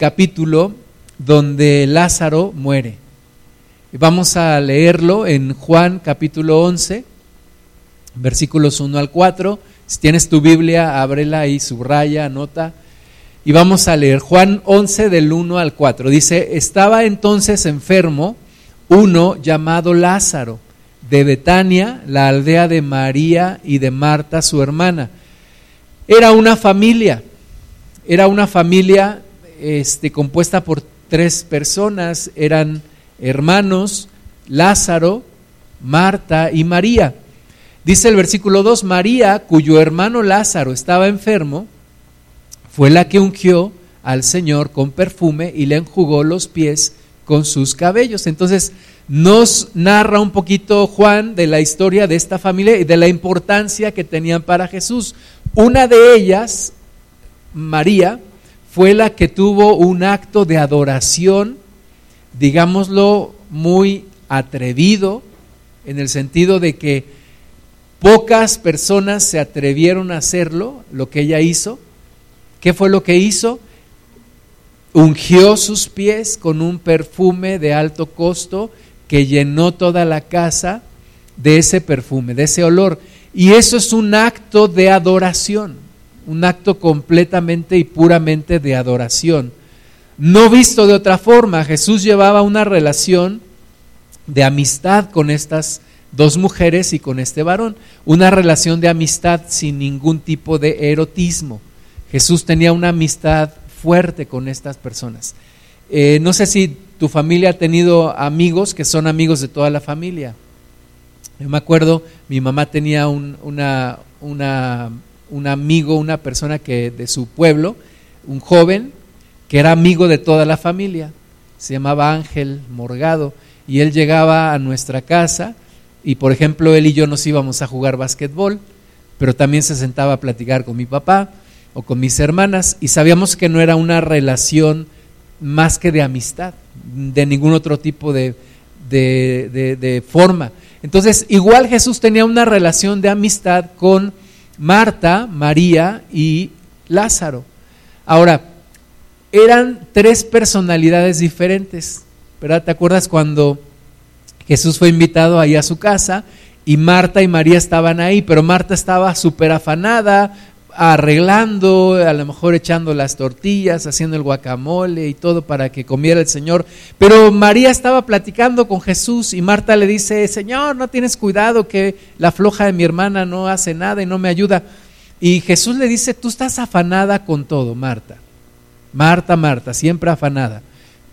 capítulo donde Lázaro muere. Vamos a leerlo en Juan capítulo 11, versículos 1 al 4. Si tienes tu Biblia, ábrela y subraya, anota. Y vamos a leer Juan 11 del 1 al 4. Dice, estaba entonces enfermo uno llamado Lázaro, de Betania, la aldea de María y de Marta, su hermana. Era una familia, era una familia este, compuesta por tres personas, eran hermanos, Lázaro, Marta y María. Dice el versículo 2, María, cuyo hermano Lázaro estaba enfermo, fue la que ungió al Señor con perfume y le enjugó los pies con sus cabellos. Entonces nos narra un poquito Juan de la historia de esta familia y de la importancia que tenían para Jesús. Una de ellas, María, fue la que tuvo un acto de adoración, digámoslo, muy atrevido, en el sentido de que pocas personas se atrevieron a hacerlo, lo que ella hizo. ¿Qué fue lo que hizo? Ungió sus pies con un perfume de alto costo que llenó toda la casa de ese perfume, de ese olor. Y eso es un acto de adoración, un acto completamente y puramente de adoración. No visto de otra forma, Jesús llevaba una relación de amistad con estas dos mujeres y con este varón, una relación de amistad sin ningún tipo de erotismo. Jesús tenía una amistad fuerte con estas personas. Eh, no sé si tu familia ha tenido amigos que son amigos de toda la familia. Yo me acuerdo, mi mamá tenía un, una, una, un amigo, una persona que de su pueblo, un joven, que era amigo de toda la familia. Se llamaba Ángel Morgado. Y él llegaba a nuestra casa y, por ejemplo, él y yo nos íbamos a jugar básquetbol, pero también se sentaba a platicar con mi papá o con mis hermanas y sabíamos que no era una relación más que de amistad, de ningún otro tipo de, de, forma. Entonces, igual Jesús tenía una relación de amistad con Marta, María y Lázaro. Ahora, eran tres personalidades diferentes, ¿verdad? ¿Te acuerdas cuando Jesús fue invitado ahí a su casa y Marta y María estaban ahí, pero Marta estaba súper afanada, arreglando, a lo mejor echando las tortillas, haciendo el guacamole y todo para que comiera el Señor. Pero María estaba platicando con Jesús y Marta le dice, Señor, no tienes cuidado que la floja de mi hermana no hace nada y no me ayuda. Y Jesús le dice, tú estás afanada con todo, Marta. Marta, Marta, siempre afanada.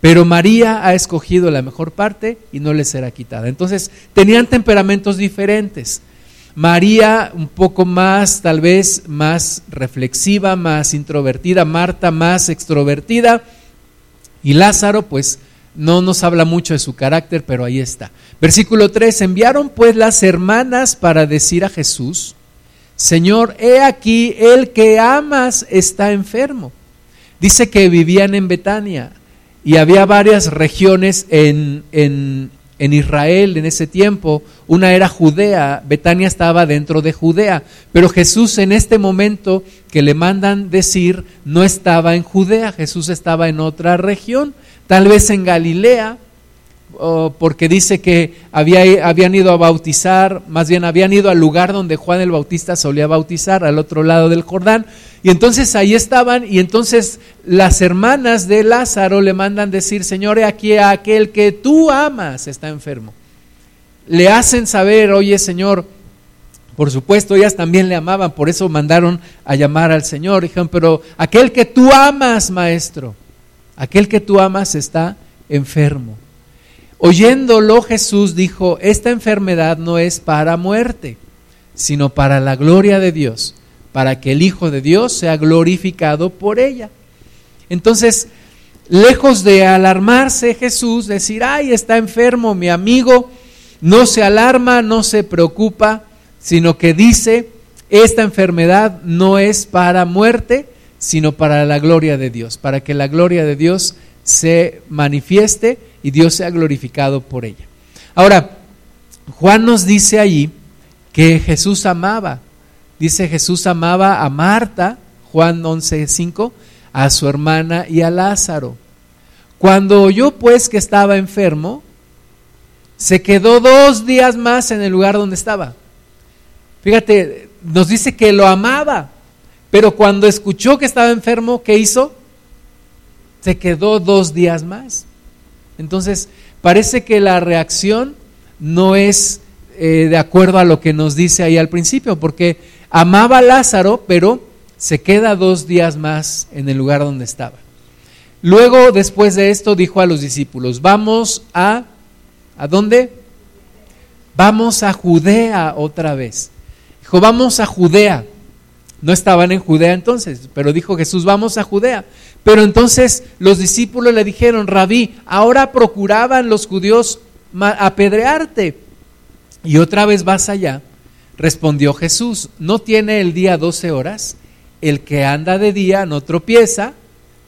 Pero María ha escogido la mejor parte y no le será quitada. Entonces, tenían temperamentos diferentes. María un poco más, tal vez más reflexiva, más introvertida, Marta más extrovertida y Lázaro pues no nos habla mucho de su carácter, pero ahí está. Versículo 3, enviaron pues las hermanas para decir a Jesús, Señor, he aquí, el que amas está enfermo. Dice que vivían en Betania y había varias regiones en, en, en Israel en ese tiempo, una era Judea, Betania estaba dentro de Judea, pero Jesús en este momento que le mandan decir no estaba en Judea, Jesús estaba en otra región, tal vez en Galilea, porque dice que había, habían ido a bautizar, más bien habían ido al lugar donde Juan el Bautista solía bautizar, al otro lado del Jordán, y entonces ahí estaban, y entonces las hermanas de Lázaro le mandan decir, Señor, aquí a aquel que tú amas está enfermo. Le hacen saber, oye Señor, por supuesto, ellas también le amaban, por eso mandaron a llamar al Señor. Dijeron, pero aquel que tú amas, maestro, aquel que tú amas está enfermo. Oyéndolo Jesús dijo, esta enfermedad no es para muerte, sino para la gloria de Dios, para que el Hijo de Dios sea glorificado por ella. Entonces, lejos de alarmarse Jesús, decir, ay, está enfermo mi amigo, no se alarma, no se preocupa, sino que dice, esta enfermedad no es para muerte, sino para la gloria de Dios, para que la gloria de Dios se manifieste y Dios sea glorificado por ella. Ahora, Juan nos dice allí que Jesús amaba. Dice Jesús amaba a Marta, Juan 11:5, a su hermana y a Lázaro. Cuando oyó pues que estaba enfermo, se quedó dos días más en el lugar donde estaba. Fíjate, nos dice que lo amaba, pero cuando escuchó que estaba enfermo, ¿qué hizo? Se quedó dos días más. Entonces, parece que la reacción no es eh, de acuerdo a lo que nos dice ahí al principio, porque amaba a Lázaro, pero se queda dos días más en el lugar donde estaba. Luego, después de esto, dijo a los discípulos, vamos a, ¿a dónde? Vamos a Judea otra vez. Dijo, vamos a Judea. No estaban en Judea entonces, pero dijo Jesús, vamos a Judea. Pero entonces los discípulos le dijeron, rabí, ahora procuraban los judíos apedrearte y otra vez vas allá. Respondió Jesús, ¿no tiene el día doce horas? El que anda de día no tropieza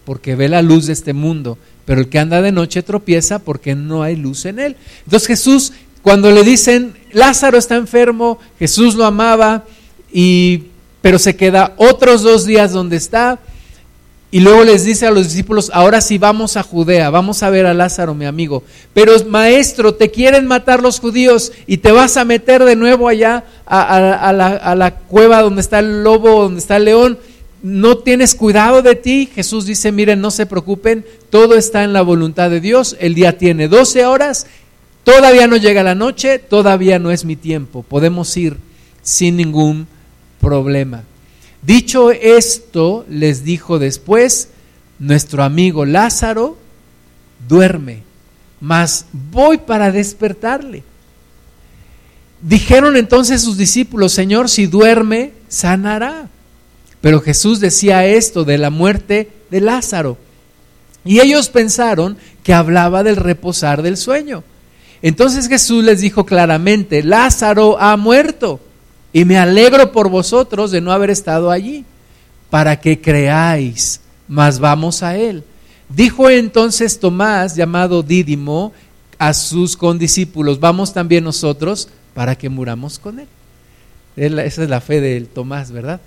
porque ve la luz de este mundo, pero el que anda de noche tropieza porque no hay luz en él. Entonces Jesús, cuando le dicen, Lázaro está enfermo, Jesús lo amaba, y, pero se queda otros dos días donde está, y luego les dice a los discípulos, ahora sí vamos a Judea, vamos a ver a Lázaro, mi amigo. Pero maestro, te quieren matar los judíos y te vas a meter de nuevo allá a, la, a, la, cueva donde está el lobo, donde está el león. No tienes cuidado de ti. Jesús dice, miren, no se preocupen, todo está en la voluntad de Dios. El día tiene 12 horas, todavía no llega la noche, todavía no es mi tiempo. Podemos ir sin ningún problema. Dicho esto, les dijo después, nuestro amigo Lázaro duerme, mas voy para despertarle. Dijeron entonces sus discípulos, Señor, si duerme, sanará. Pero Jesús decía esto de la muerte de Lázaro. Y ellos pensaron que hablaba del reposar del sueño. Entonces Jesús les dijo claramente, Lázaro ha muerto y me alegro por vosotros de no haber estado allí, para que creáis, mas vamos a él. Dijo entonces Tomás, llamado Dídimo, a sus condiscípulos, vamos también nosotros para que muramos con él. Esa es la fe de Tomás, ¿verdad?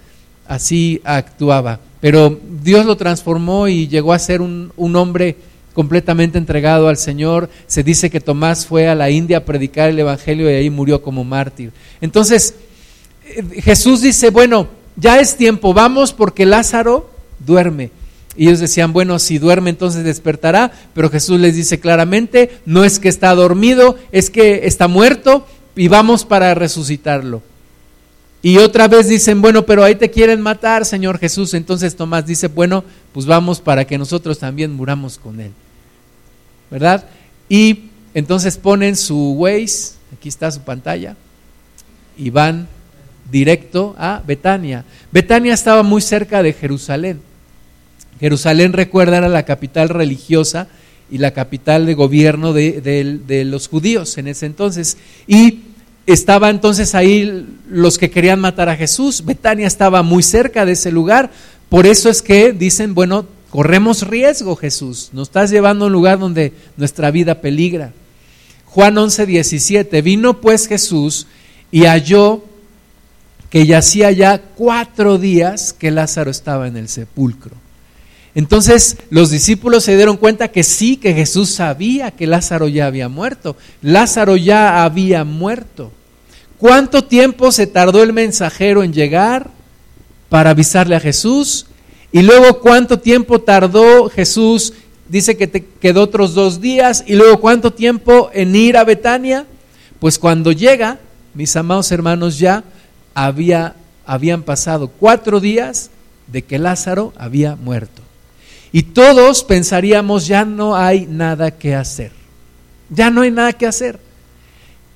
Así actuaba. Pero Dios lo transformó y llegó a ser un, un hombre completamente entregado al Señor. Se dice que Tomás fue a la India a predicar el Evangelio y ahí murió como mártir. Entonces, Jesús dice, bueno, ya es tiempo, vamos porque Lázaro duerme. Y ellos decían, bueno, si duerme entonces despertará, pero Jesús les dice claramente, no es que está dormido, es que está muerto y vamos para resucitarlo. Y otra vez dicen, bueno, pero ahí te quieren matar, Señor Jesús. Entonces Tomás dice, bueno, pues vamos para que nosotros también muramos con él. ¿Verdad? Y entonces ponen su Waze, aquí está su pantalla, y van directo a Betania. Betania estaba muy cerca de Jerusalén. Jerusalén, recuerda, era la capital religiosa y la capital de gobierno de, los judíos en ese entonces. Y estaba entonces ahí los que querían matar a Jesús. Betania estaba muy cerca de ese lugar. Por eso es que dicen, bueno, corremos riesgo, Jesús. Nos estás llevando a un lugar donde nuestra vida peligra. Juan 11, 17. Vino pues Jesús y halló que yacía ya cuatro días que Lázaro estaba en el sepulcro. Entonces los discípulos se dieron cuenta que sí, que Jesús sabía que Lázaro ya había muerto. Lázaro ya había muerto. ¿Cuánto tiempo se tardó el mensajero en llegar para avisarle a Jesús? Y luego cuánto tiempo tardó Jesús, dice que te quedó otros dos días, y luego cuánto tiempo en ir a Betania. Pues cuando llega, mis amados hermanos, ya había, habían pasado cuatro días de que Lázaro había muerto. Y todos pensaríamos, ya no hay nada que hacer. Ya no hay nada que hacer.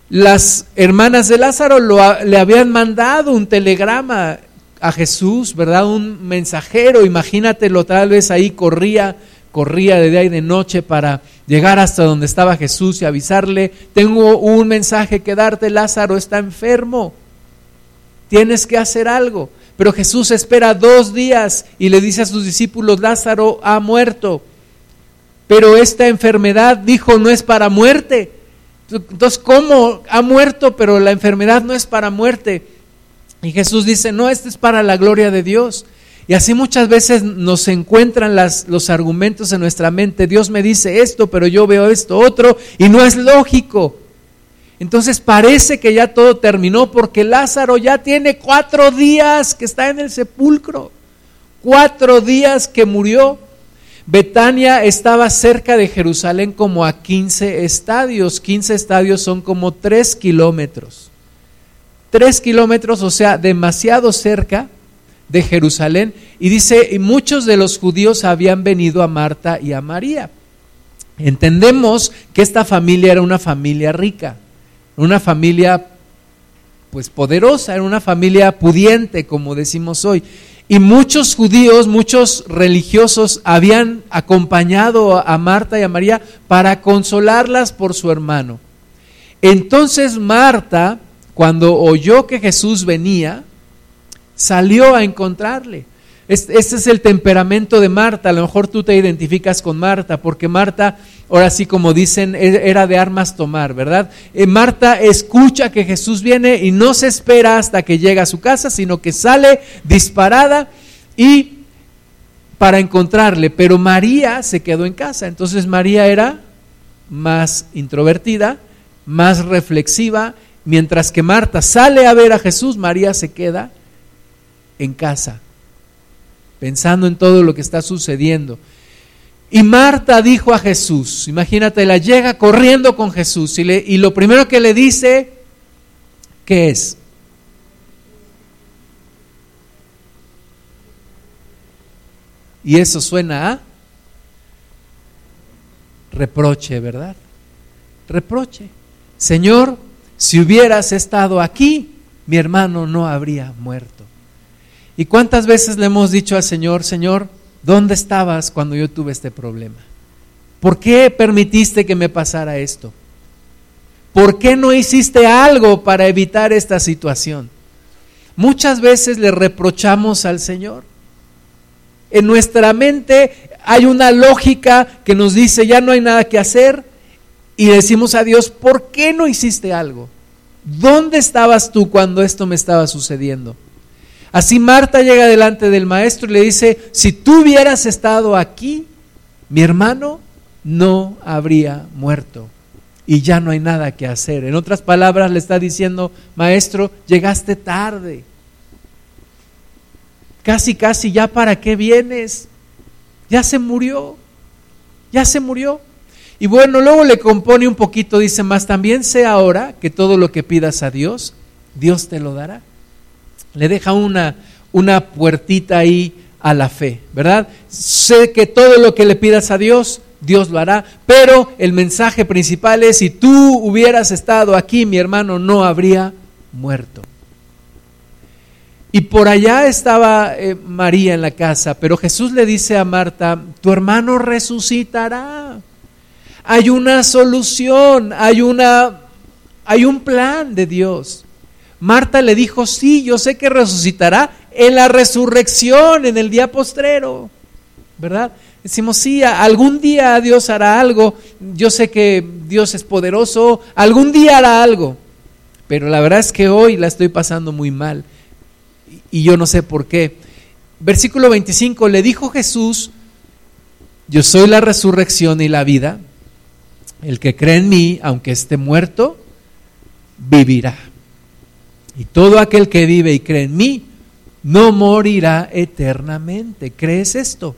Las hermanas de Lázaro le habían mandado un telegrama a Jesús, ¿verdad? Un mensajero, imagínatelo, tal vez ahí corría, corría de día y de noche para llegar hasta donde estaba Jesús y avisarle, tengo un mensaje que darte, Lázaro está enfermo tienes que hacer algo. Pero Jesús espera dos días y le dice a sus discípulos, Lázaro ha muerto. Pero esta enfermedad, dijo, no es para muerte. Entonces, ¿cómo ha muerto, pero la enfermedad no es para muerte? Y Jesús dice, no, esto es para la gloria de Dios. Y así muchas veces nos encuentran las, los argumentos en nuestra mente. Dios me dice esto, pero yo veo esto otro y no es lógico. Entonces parece que ya todo terminó porque Lázaro ya tiene cuatro días que está en el sepulcro. Cuatro días que murió. Betania estaba cerca de Jerusalén como a 15 estadios. 15 estadios son como 3 kilómetros. 3 kilómetros, o sea, demasiado cerca de Jerusalén. Y dice, y muchos de los judíos habían venido a Marta y a María. Entendemos que esta familia era una familia rica, una familia pues poderosa, era una familia pudiente, como decimos hoy. Y muchos judíos, muchos religiosos habían acompañado a Marta y a María para consolarlas por su hermano. Entonces Marta, cuando oyó que Jesús venía, salió a encontrarle. Este, es el temperamento de Marta. A lo mejor tú te identificas con Marta, porque Marta, ahora sí como dicen, e, era de armas tomar, ¿verdad? Eh, Marta escucha que Jesús viene y no se espera hasta que llega a su casa, sino que sale disparada y para encontrarle. Pero María se quedó en casa. Entonces María era más introvertida, más reflexiva, mientras que Marta sale a ver a Jesús, María se queda en casa pensando en todo lo que está sucediendo. Y Marta dijo a Jesús, imagínate, la llega corriendo con Jesús y, lo primero que le dice, ¿qué es? Y eso suena a reproche, ¿verdad? Reproche. Señor, si hubieras estado aquí, mi hermano no habría muerto. ¿Y cuántas veces le hemos dicho al Señor, Señor, ¿dónde estabas cuando yo tuve este problema? ¿Por qué permitiste que me pasara esto? ¿Por qué no hiciste algo para evitar esta situación? Muchas veces le reprochamos al Señor. En nuestra mente hay una lógica que nos dice, ya no hay nada que hacer, y decimos a Dios, ¿por qué no hiciste algo? ¿Dónde estabas tú cuando esto me estaba sucediendo? Así Marta llega delante del maestro y le dice, si tú hubieras estado aquí, mi hermano no habría muerto y ya no hay nada que hacer. En otras palabras le está diciendo, maestro, llegaste tarde. Casi, casi, ya para qué vienes. Ya se murió, ya se murió. Y bueno, luego le compone un poquito, dice más, también sé ahora que todo lo que pidas a Dios, Dios te lo dará le deja una, una puertita ahí a la fe, ¿verdad? Sé que todo lo que le pidas a Dios, Dios lo hará, pero el mensaje principal es, si tú hubieras estado aquí, mi hermano no habría muerto. Y por allá estaba eh, María en la casa, pero Jesús le dice a Marta, tu hermano resucitará. Hay una solución, hay una hay un plan de Dios. Marta le dijo, sí, yo sé que resucitará en la resurrección, en el día postrero, ¿verdad? Decimos, sí, algún día Dios hará algo, yo sé que Dios es poderoso, algún día hará algo, pero la verdad es que hoy la estoy pasando muy mal y yo no sé por qué. Versículo 25, le dijo Jesús, yo soy la resurrección y la vida, el que cree en mí, aunque esté muerto, vivirá. Y todo aquel que vive y cree en mí, no morirá eternamente. ¿Crees esto?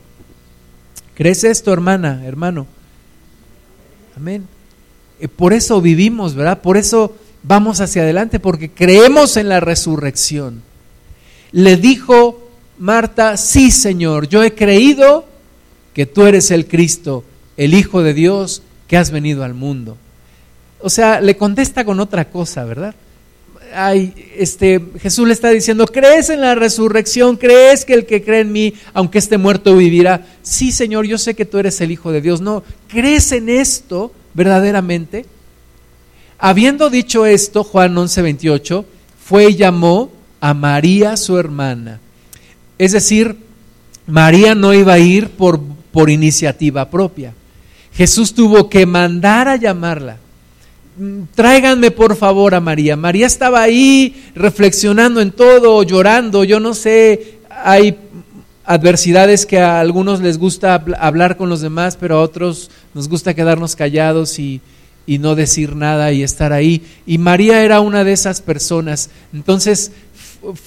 ¿Crees esto, hermana, hermano? Amén. Eh, por eso vivimos, ¿verdad? Por eso vamos hacia adelante, porque creemos en la resurrección. Le dijo Marta, sí, Señor, yo he creído que tú eres el Cristo, el Hijo de Dios, que has venido al mundo. O sea, le contesta con otra cosa, ¿verdad? Este, Jesús le está diciendo, ¿crees en la resurrección? ¿Crees que el que cree en mí, aunque esté muerto, vivirá? Sí, Señor, yo sé que tú eres el Hijo de Dios. No, ¿crees en esto verdaderamente? Habiendo dicho esto, Juan 11:28, fue y llamó a María su hermana. Es decir, María no iba a ir por, por iniciativa propia. Jesús tuvo que mandar a llamarla tráiganme por favor a María. María estaba ahí reflexionando en todo, llorando, yo no sé, hay adversidades que a algunos les gusta hablar con los demás, pero a otros nos gusta quedarnos callados y, y no decir nada y estar ahí. Y María era una de esas personas. Entonces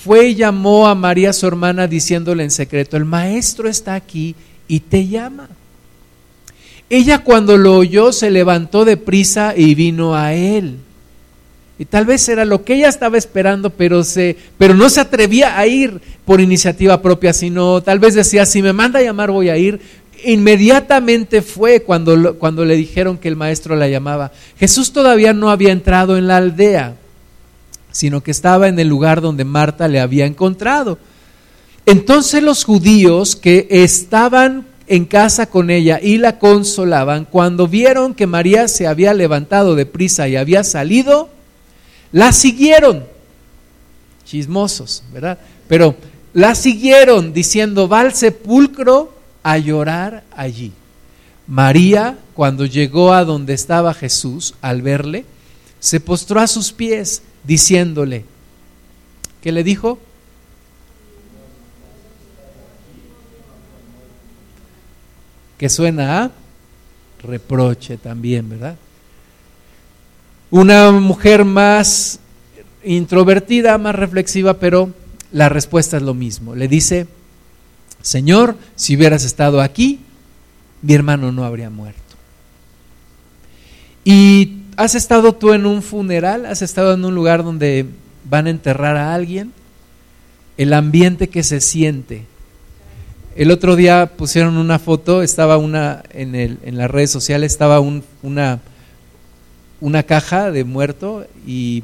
fue y llamó a María, su hermana, diciéndole en secreto, el maestro está aquí y te llama. Ella cuando lo oyó se levantó de prisa y vino a él. Y tal vez era lo que ella estaba esperando, pero, se, pero no se atrevía a ir por iniciativa propia, sino tal vez decía, si me manda a llamar voy a ir. Inmediatamente fue cuando, cuando le dijeron que el maestro la llamaba. Jesús todavía no había entrado en la aldea, sino que estaba en el lugar donde Marta le había encontrado. Entonces los judíos que estaban en casa con ella y la consolaban, cuando vieron que María se había levantado de prisa y había salido, la siguieron. Chismosos, ¿verdad? Pero la siguieron diciendo, va al sepulcro a llorar allí. María, cuando llegó a donde estaba Jesús, al verle, se postró a sus pies diciéndole, ¿qué le dijo? Que suena a reproche también, ¿verdad? Una mujer más introvertida, más reflexiva, pero la respuesta es lo mismo. Le dice, Señor, si hubieras estado aquí, mi hermano no habría muerto. ¿Y has estado tú en un funeral? ¿Has estado en un lugar donde van a enterrar a alguien? El ambiente que se siente. El otro día pusieron una foto, estaba una en, el, en las redes sociales, estaba una, una caja de muerto y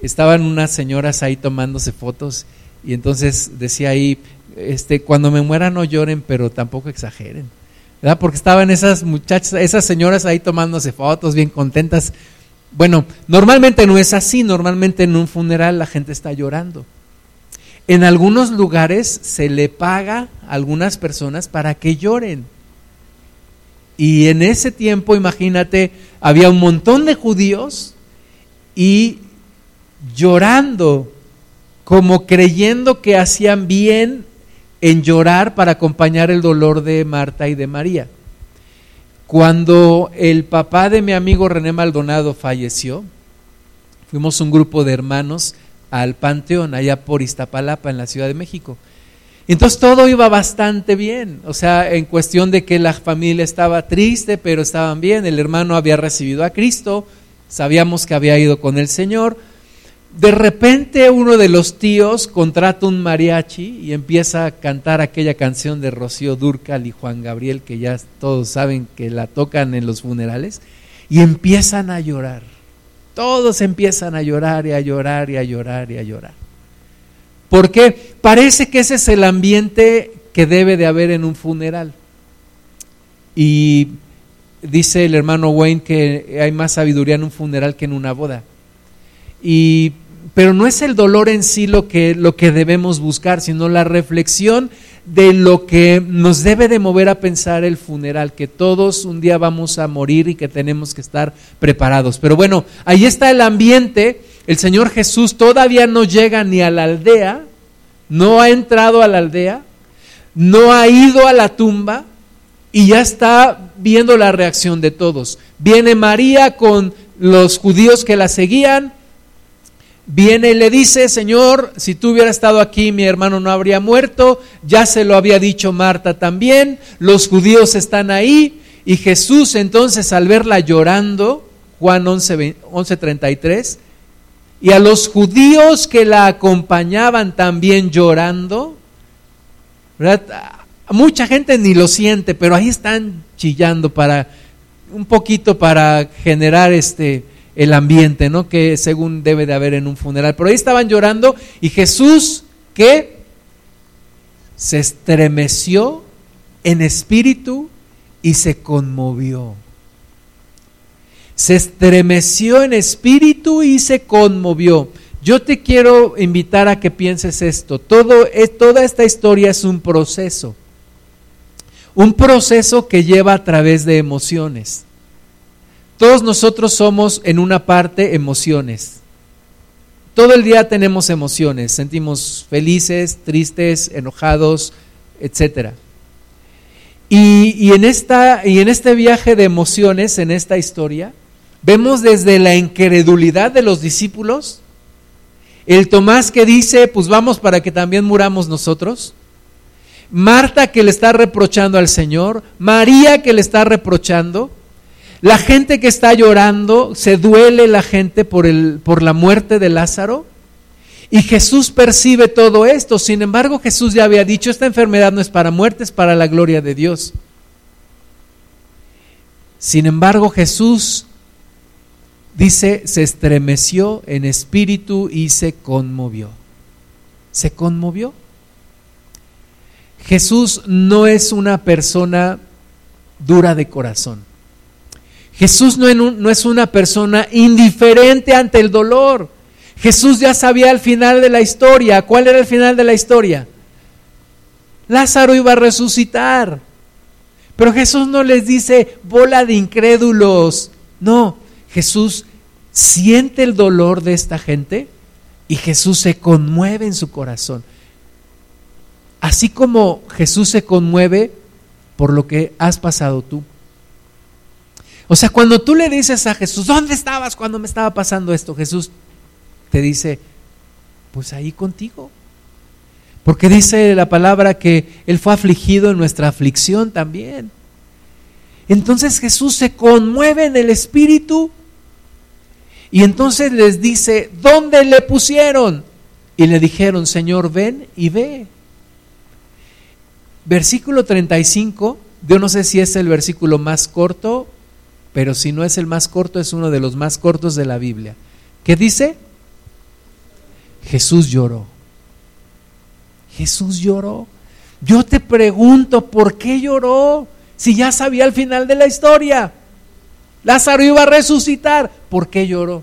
estaban unas señoras ahí tomándose fotos y entonces decía ahí, este, cuando me muera no lloren, pero tampoco exageren. ¿verdad? Porque estaban esas muchachas, esas señoras ahí tomándose fotos, bien contentas. Bueno, normalmente no es así, normalmente en un funeral la gente está llorando. En algunos lugares se le paga a algunas personas para que lloren. Y en ese tiempo, imagínate, había un montón de judíos y llorando, como creyendo que hacían bien en llorar para acompañar el dolor de Marta y de María. Cuando el papá de mi amigo René Maldonado falleció, fuimos un grupo de hermanos al Panteón, allá por Iztapalapa, en la Ciudad de México. Entonces todo iba bastante bien, o sea, en cuestión de que la familia estaba triste, pero estaban bien, el hermano había recibido a Cristo, sabíamos que había ido con el Señor, de repente uno de los tíos contrata un mariachi y empieza a cantar aquella canción de Rocío Durcal y Juan Gabriel que ya todos saben que la tocan en los funerales y empiezan a llorar. Todos empiezan a llorar y a llorar y a llorar y a llorar. Porque parece que ese es el ambiente que debe de haber en un funeral. Y dice el hermano Wayne que hay más sabiduría en un funeral que en una boda. Y, pero no es el dolor en sí lo que, lo que debemos buscar, sino la reflexión de lo que nos debe de mover a pensar el funeral, que todos un día vamos a morir y que tenemos que estar preparados. Pero bueno, ahí está el ambiente. El Señor Jesús todavía no llega ni a la aldea, no ha entrado a la aldea, no ha ido a la tumba y ya está viendo la reacción de todos. Viene María con los judíos que la seguían, viene y le dice, Señor, si tú hubieras estado aquí, mi hermano no habría muerto, ya se lo había dicho Marta también, los judíos están ahí, y Jesús entonces al verla llorando, Juan 11:33, y a los judíos que la acompañaban también llorando, mucha gente ni lo siente, pero ahí están chillando para un poquito para generar este el ambiente, ¿no? Que según debe de haber en un funeral. Pero ahí estaban llorando y Jesús, que se estremeció en espíritu y se conmovió. Se estremeció en espíritu y se conmovió. Yo te quiero invitar a que pienses esto. Todo, toda esta historia es un proceso. Un proceso que lleva a través de emociones. Todos nosotros somos en una parte emociones. Todo el día tenemos emociones, sentimos felices, tristes, enojados, etc. Y, y, en esta, y en este viaje de emociones, en esta historia, vemos desde la incredulidad de los discípulos, el Tomás que dice, pues vamos para que también muramos nosotros, Marta que le está reprochando al Señor, María que le está reprochando, la gente que está llorando, se duele la gente por, el, por la muerte de Lázaro. Y Jesús percibe todo esto. Sin embargo, Jesús ya había dicho, esta enfermedad no es para muerte, es para la gloria de Dios. Sin embargo, Jesús dice, se estremeció en espíritu y se conmovió. Se conmovió. Jesús no es una persona dura de corazón. Jesús no es una persona indiferente ante el dolor. Jesús ya sabía el final de la historia. ¿Cuál era el final de la historia? Lázaro iba a resucitar. Pero Jesús no les dice bola de incrédulos. No, Jesús siente el dolor de esta gente y Jesús se conmueve en su corazón. Así como Jesús se conmueve por lo que has pasado tú. O sea, cuando tú le dices a Jesús, ¿dónde estabas cuando me estaba pasando esto? Jesús te dice, pues ahí contigo. Porque dice la palabra que Él fue afligido en nuestra aflicción también. Entonces Jesús se conmueve en el Espíritu y entonces les dice, ¿dónde le pusieron? Y le dijeron, Señor, ven y ve. Versículo 35, yo no sé si es el versículo más corto pero si no es el más corto, es uno de los más cortos de la Biblia. ¿Qué dice? Jesús lloró. Jesús lloró. Yo te pregunto, ¿por qué lloró? Si ya sabía el final de la historia. Lázaro iba a resucitar. ¿Por qué lloró?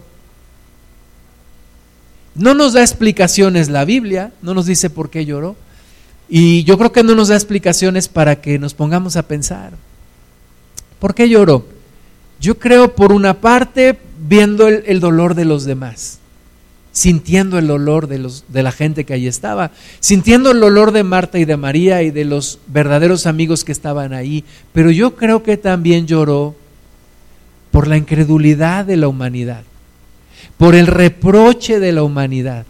No nos da explicaciones la Biblia, no nos dice por qué lloró. Y yo creo que no nos da explicaciones para que nos pongamos a pensar. ¿Por qué lloró? Yo creo por una parte viendo el, dolor de los demás, sintiendo el dolor de, de la gente que allí estaba, sintiendo el dolor de Marta y de María y de los verdaderos amigos que estaban ahí, pero yo creo que también lloró por la incredulidad de la humanidad, por el reproche de la humanidad,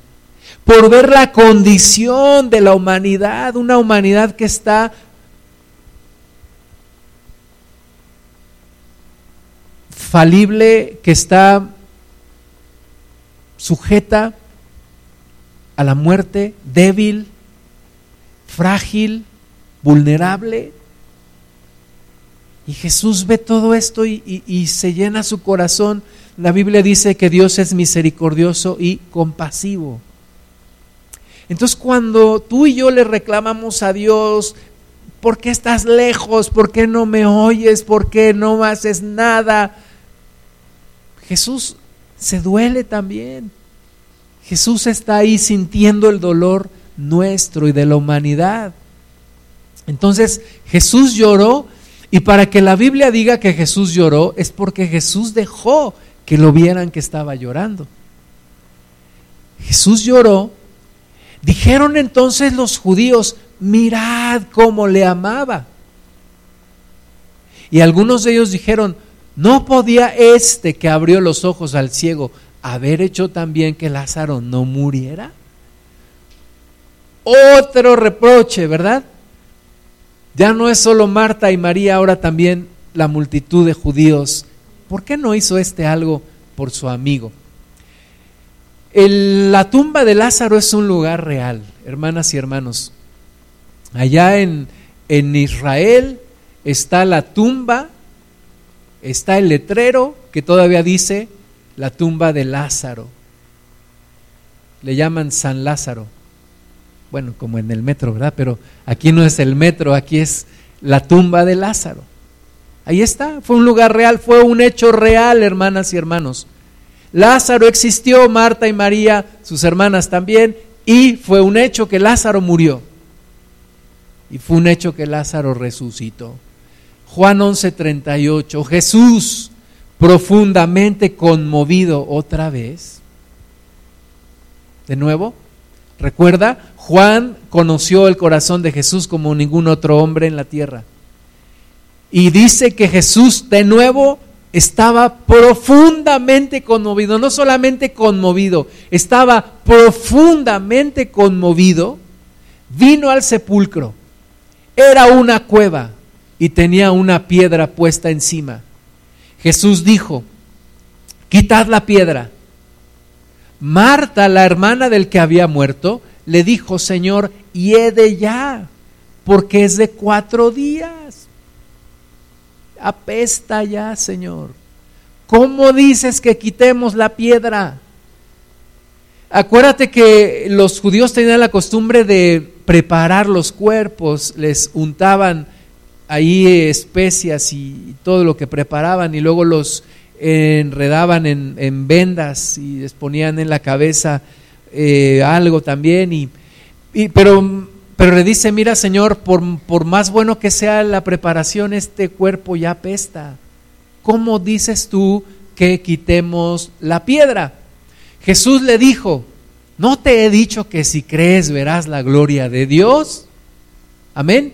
por ver la condición de la humanidad, una humanidad que está falible que está sujeta a la muerte, débil, frágil, vulnerable. Y Jesús ve todo esto y, se llena su corazón. La Biblia dice que Dios es misericordioso y compasivo. Entonces cuando tú y yo le reclamamos a Dios, ¿por qué estás lejos? ¿Por qué no me oyes? ¿Por qué no haces nada? Jesús se duele también. Jesús está ahí sintiendo el dolor nuestro y de la humanidad. Entonces Jesús lloró y para que la Biblia diga que Jesús lloró es porque Jesús dejó que lo vieran que estaba llorando. Jesús lloró. Dijeron entonces los judíos, mirad cómo le amaba. Y algunos de ellos dijeron, ¿No podía este que abrió los ojos al ciego haber hecho también que Lázaro no muriera? Otro reproche, ¿verdad? Ya no es solo Marta y María, ahora también la multitud de judíos. ¿Por qué no hizo este algo por su amigo? la tumba de Lázaro es un lugar real, hermanas y hermanos. Allá en, en Israel está la tumba está el letrero que todavía dice la tumba de Lázaro. Le llaman San Lázaro. Bueno, como en el metro, ¿verdad? Pero aquí no es el metro, aquí es la tumba de Lázaro. Ahí está, fue un lugar real, fue un hecho real, hermanas y hermanos. Lázaro existió, Marta y María, sus hermanas también, y fue un hecho que Lázaro murió. Y fue un hecho que Lázaro resucitó. Juan 11:38, Jesús profundamente conmovido otra vez. De nuevo, Recuerda, Juan conoció el corazón de Jesús como ningún otro hombre en la tierra. Y dice que Jesús de nuevo estaba profundamente conmovido, no solamente conmovido, estaba profundamente conmovido, vino al sepulcro, era una cueva y tenía una piedra puesta encima. Jesús dijo, quitad la piedra. Marta, la hermana del que había muerto, le dijo, Señor, hiede ya, porque es de cuatro días. Apesta ya, Señor. ¿Cómo dices que quitemos la piedra? Acuérdate que los judíos tenían la costumbre de preparar los cuerpos, les untaban ahí especias y todo lo que preparaban y luego los enredaban en, vendas y les ponían en la cabeza eh, algo también. Y, pero, pero le dice, mira Señor, por, por más bueno que sea la preparación, este cuerpo ya pesta. ¿Cómo dices tú que quitemos la piedra? Jesús le dijo, ¿no te he dicho que si crees verás la gloria de Dios? Amén.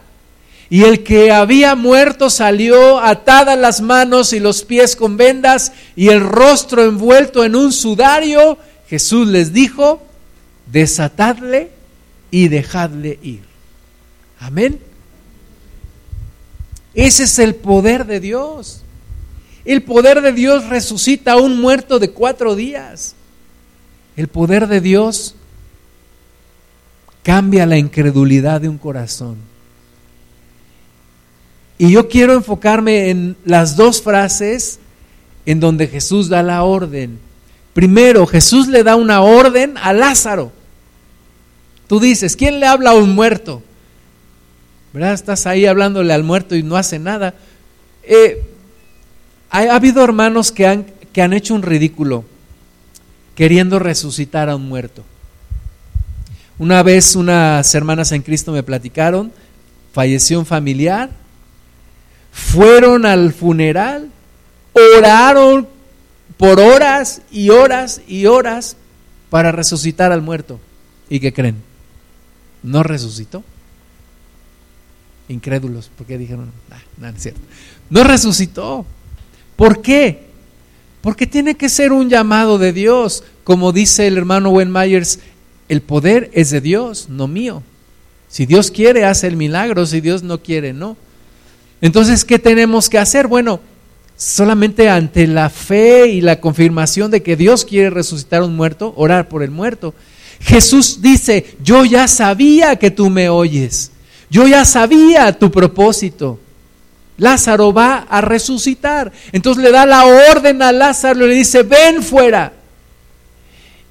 Y el que había muerto salió atadas las manos y los pies con vendas y el rostro envuelto en un sudario. Jesús les dijo, desatadle y dejadle ir. Amén. Ese es el poder de Dios. El poder de Dios resucita a un muerto de cuatro días. El poder de Dios cambia la incredulidad de un corazón. Y yo quiero enfocarme en las dos frases en donde Jesús da la orden. Primero, Jesús le da una orden a Lázaro. Tú dices, ¿quién le habla a un muerto? ¿Verdad? Estás ahí hablándole al muerto y no hace nada. Eh, ha, ha, habido hermanos que han, que han hecho un ridículo queriendo resucitar a un muerto. Una vez unas hermanas en Cristo me platicaron, falleció un familiar fueron al funeral, oraron por horas y horas y horas para resucitar al muerto. ¿Y qué creen? No resucitó. Incrédulos, porque dijeron, ah, no es cierto. No resucitó. ¿Por qué? Porque tiene que ser un llamado de Dios. Como dice el hermano Wen Myers, el poder es de Dios, no mío. Si Dios quiere, hace el milagro. Si Dios no quiere, no. Entonces, ¿qué tenemos que hacer? Bueno, solamente ante la fe y la confirmación de que Dios quiere resucitar a un muerto, orar por el muerto. Jesús dice, yo ya sabía que tú me oyes, yo ya sabía tu propósito. Lázaro va a resucitar. Entonces le da la orden a Lázaro y le dice, ven fuera.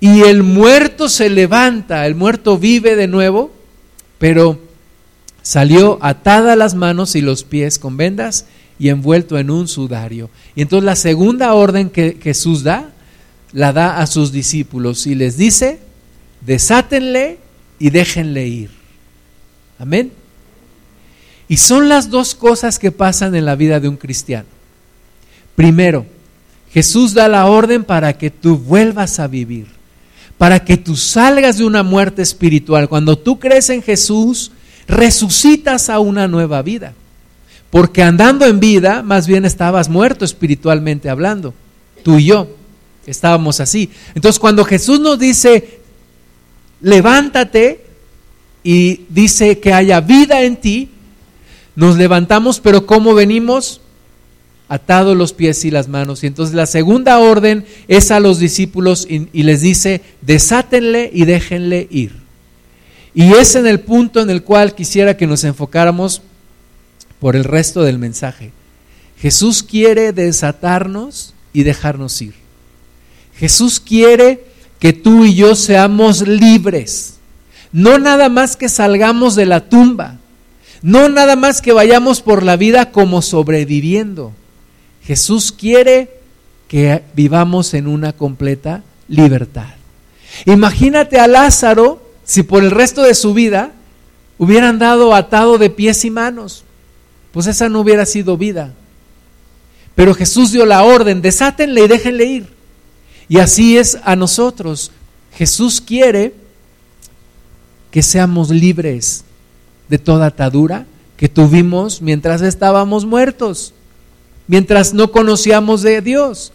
Y el muerto se levanta, el muerto vive de nuevo, pero Salió atada las manos y los pies con vendas y envuelto en un sudario. Y entonces la segunda orden que Jesús da, la da a sus discípulos y les dice, desátenle y déjenle ir. Amén. Y son las dos cosas que pasan en la vida de un cristiano. Primero, Jesús da la orden para que tú vuelvas a vivir, para que tú salgas de una muerte espiritual. Cuando tú crees en Jesús, resucitas a una nueva vida. Porque andando en vida, más bien estabas muerto espiritualmente hablando. Tú y yo estábamos así. Entonces cuando Jesús nos dice, levántate y dice que haya vida en ti, nos levantamos, pero ¿cómo venimos? Atados los pies y las manos. Y entonces la segunda orden es a los discípulos y, y les dice, desátenle y déjenle ir. Y es en el punto en el cual quisiera que nos enfocáramos por el resto del mensaje. Jesús quiere desatarnos y dejarnos ir. Jesús quiere que tú y yo seamos libres. No nada más que salgamos de la tumba. No nada más que vayamos por la vida como sobreviviendo. Jesús quiere que vivamos en una completa libertad. Imagínate a Lázaro si por el resto de su vida hubiera andado atado de pies y manos. Pues esa no hubiera sido vida. Pero Jesús dio la orden, desátenle y déjenle ir. Y así es a nosotros. Jesús quiere que seamos libres de toda atadura que tuvimos mientras estábamos muertos, mientras no conocíamos de Dios.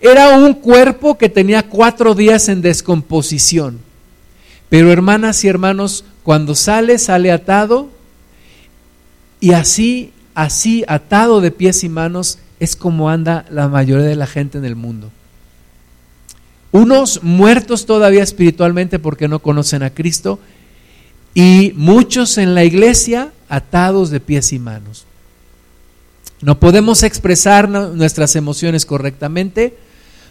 Era un cuerpo que tenía cuatro días en descomposición. Pero hermanas y hermanos, cuando sale, sale atado y así, así, atado de pies y manos, es como anda la mayoría de la gente en el mundo. Unos muertos todavía espiritualmente porque no conocen a Cristo y muchos en la iglesia atados de pies y manos. No podemos expresar nuestras emociones correctamente,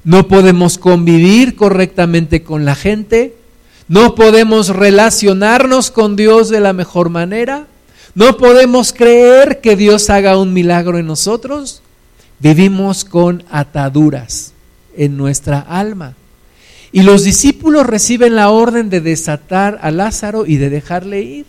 no podemos convivir correctamente con la gente, no podemos relacionarnos con Dios de la mejor manera, no podemos creer que Dios haga un milagro en nosotros. Vivimos con ataduras en nuestra alma. Y los discípulos reciben la orden de desatar a Lázaro y de dejarle ir.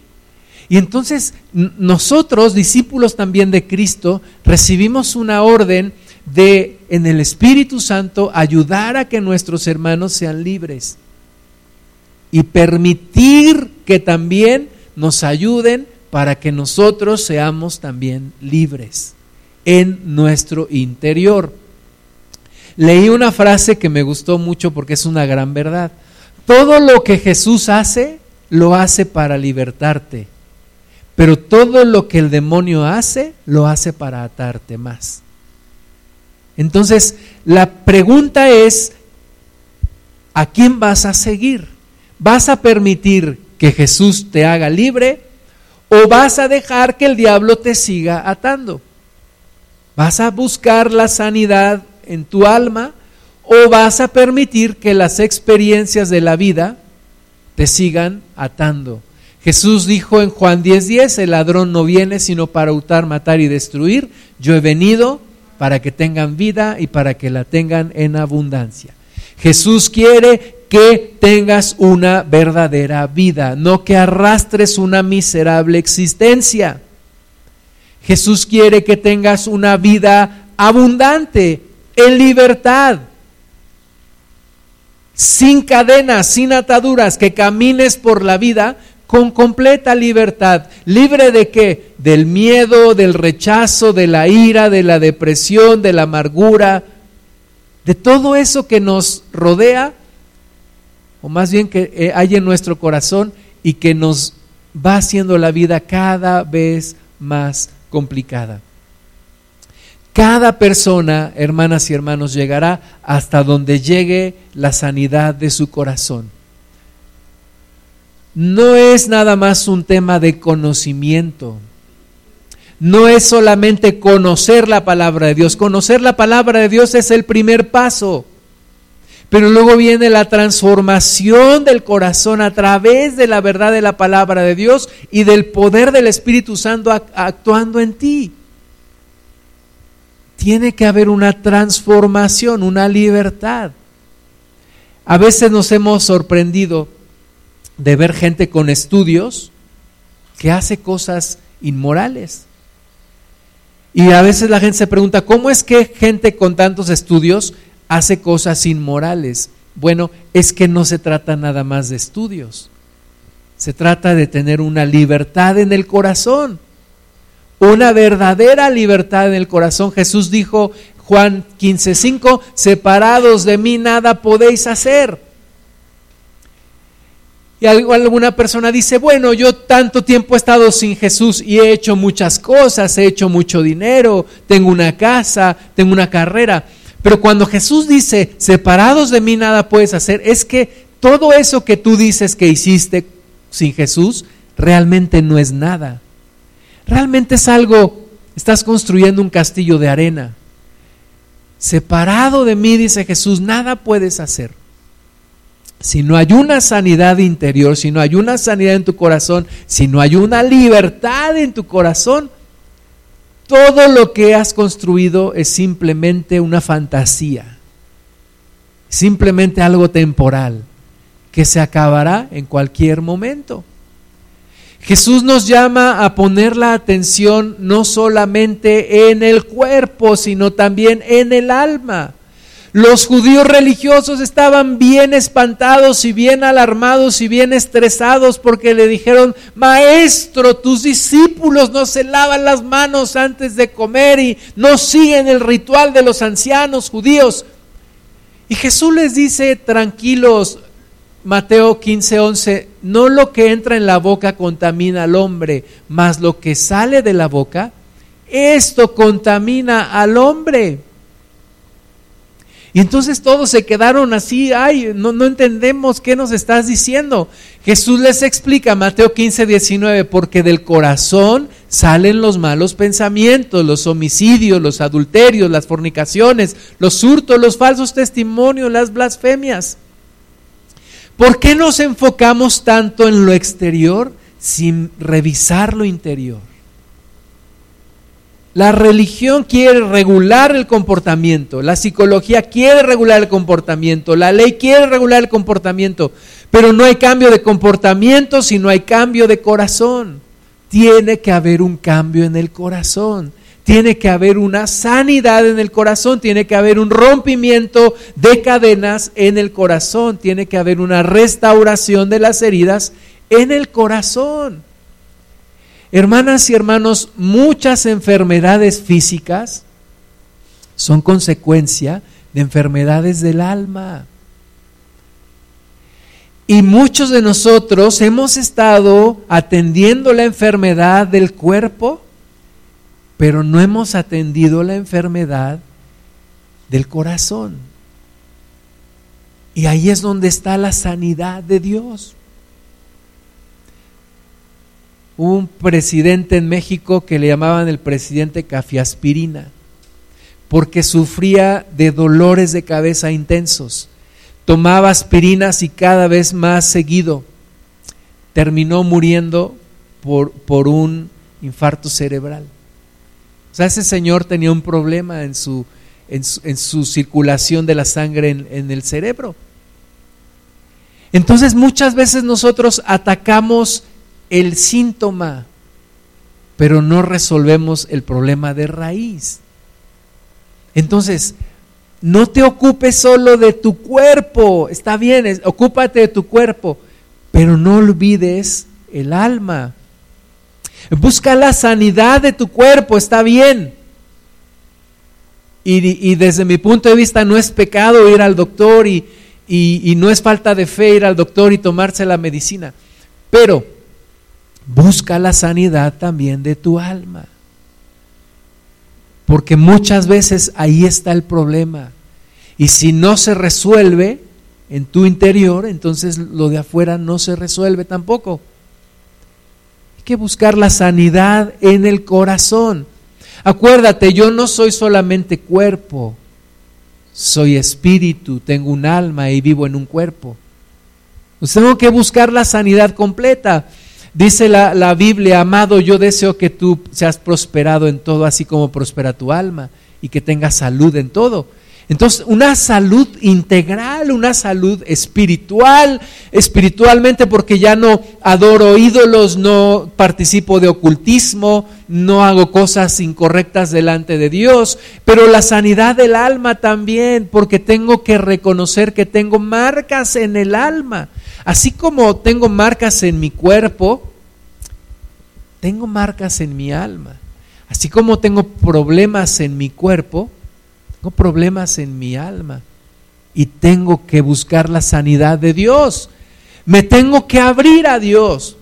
Y entonces nosotros, discípulos también de Cristo, recibimos una orden de, en el Espíritu Santo, ayudar a que nuestros hermanos sean libres y permitir que también nos ayuden para que nosotros seamos también libres en nuestro interior. Leí una frase que me gustó mucho porque es una gran verdad. Todo lo que Jesús hace, lo hace para libertarte. Pero todo lo que el demonio hace, lo hace para atarte más. Entonces, la pregunta es, ¿a quién vas a seguir? ¿Vas a permitir que Jesús te haga libre o vas a dejar que el diablo te siga atando? ¿Vas a buscar la sanidad en tu alma o vas a permitir que las experiencias de la vida te sigan atando. Jesús dijo en Juan 10:10, el ladrón no viene sino para hurtar, matar y destruir. Yo he venido para que tengan vida y para que la tengan en abundancia. Jesús quiere que tengas una verdadera vida, no que arrastres una miserable existencia. Jesús quiere que tengas una vida abundante, en libertad, sin cadenas, sin ataduras, que camines por la vida con completa libertad. ¿Libre de qué? Del miedo, del rechazo, de la ira, de la depresión, de la amargura, de todo eso que nos rodea, o más bien que eh, hay en nuestro corazón y que nos va haciendo la vida cada vez más complicada. Cada persona, hermanas y hermanos, llegará hasta donde llegue la sanidad de su corazón. No es nada más un tema de conocimiento. No es solamente conocer la palabra de Dios. Conocer la palabra de Dios es el primer paso. Pero luego viene la transformación del corazón a través de la verdad de la palabra de Dios y del poder del Espíritu Santo actuando en ti tiene que haber una transformación, una libertad. A veces nos hemos sorprendido de ver gente con estudios que hace cosas inmorales. Y a veces la gente se pregunta, ¿cómo es que gente con tantos estudios hace cosas inmorales? Bueno, es que no se trata nada más de estudios. Se trata de tener una libertad en el corazón una verdadera libertad en el corazón. Jesús dijo, Juan 15:5, separados de mí nada podéis hacer. Y alguna persona dice, bueno, yo tanto tiempo he estado sin Jesús y he hecho muchas cosas, he hecho mucho dinero, tengo una casa, tengo una carrera. Pero cuando Jesús dice, separados de mí nada puedes hacer, es que todo eso que tú dices que hiciste sin Jesús realmente no es nada. Realmente es algo, estás construyendo un castillo de arena. Separado de mí, dice Jesús, nada puedes hacer. si no hay una sanidad interior, si no hay una sanidad en tu corazón, si no hay una libertad en tu corazón, todo lo que has construido es simplemente una fantasía, simplemente algo temporal que se acabará en cualquier momento. Jesús nos llama a poner la atención no solamente en el cuerpo, sino también en el alma. Los judíos religiosos estaban bien espantados y bien alarmados y bien estresados porque le dijeron, maestro, tus discípulos no se lavan las manos antes de comer y no siguen el ritual de los ancianos judíos. Y Jesús les dice, tranquilos, Mateo 15, 11, no lo que entra en la boca contamina al hombre, mas lo que sale de la boca, esto contamina al hombre. Y entonces todos se quedaron así, ay, no, entendemos qué nos estás diciendo. Jesús les explica, Mateo 15, 19, porque del corazón salen los malos pensamientos, los homicidios, los adulterios, las fornicaciones, los hurtos, los falsos testimonios, las blasfemias. ¿Por qué nos enfocamos tanto en lo exterior sin revisar lo interior? La religión quiere regular el comportamiento, la psicología quiere regular el comportamiento, la ley quiere regular el comportamiento, pero no hay cambio de comportamiento si no hay cambio de corazón. Tiene que haber un cambio en el corazón, tiene que haber una sanidad en el corazón, tiene que haber un rompimiento de cadenas en el corazón, tiene que haber una restauración de las heridas en el corazón. Hermanas y hermanos, muchas enfermedades físicas son consecuencia de enfermedades del alma. Y muchos de nosotros hemos estado atendiendo la enfermedad del cuerpo, pero no hemos atendido la enfermedad del corazón. Y ahí es donde está la sanidad de Dios un presidente en México que le llamaban el presidente cafiaspirina, porque sufría de dolores de cabeza intensos. Tomaba aspirinas y cada vez más seguido. Terminó muriendo por, por un infarto cerebral. O sea, ese señor tenía un problema en su, en su, circulación de la sangre en, en el cerebro. Entonces muchas veces nosotros atacamos el síntoma, pero no resolvemos el problema de raíz. Entonces, no te ocupes solo de tu cuerpo, está bien, ocúpate de tu cuerpo, pero no olvides el alma. Busca la sanidad de tu cuerpo, está bien. Y, desde mi punto de vista no es pecado ir al doctor y, y no es falta de fe ir al doctor y tomarse la medicina. Pero busca la sanidad también de tu alma. Porque muchas veces ahí está el problema. Y si no se resuelve en tu interior, entonces lo de afuera no se resuelve tampoco. Hay que buscar la sanidad en el corazón. Acuérdate, yo no soy solamente cuerpo, soy espíritu, tengo un alma y vivo en un cuerpo. Pues tengo que buscar la sanidad completa. Dice la, Biblia, amado, yo deseo que tú seas prosperado en todo, así como prospera tu alma, y que tengas salud en todo. Entonces, una salud integral, una salud espiritual, espiritualmente porque ya no adoro ídolos, no participo de ocultismo, no hago cosas incorrectas delante de Dios, pero la sanidad del alma también, porque tengo que reconocer que tengo marcas en el alma. Así como tengo marcas en mi cuerpo, tengo marcas en mi alma. Así como tengo problemas en mi cuerpo, tengo problemas en mi alma. Y tengo que buscar la sanidad de Dios. Me tengo que abrir a Dios.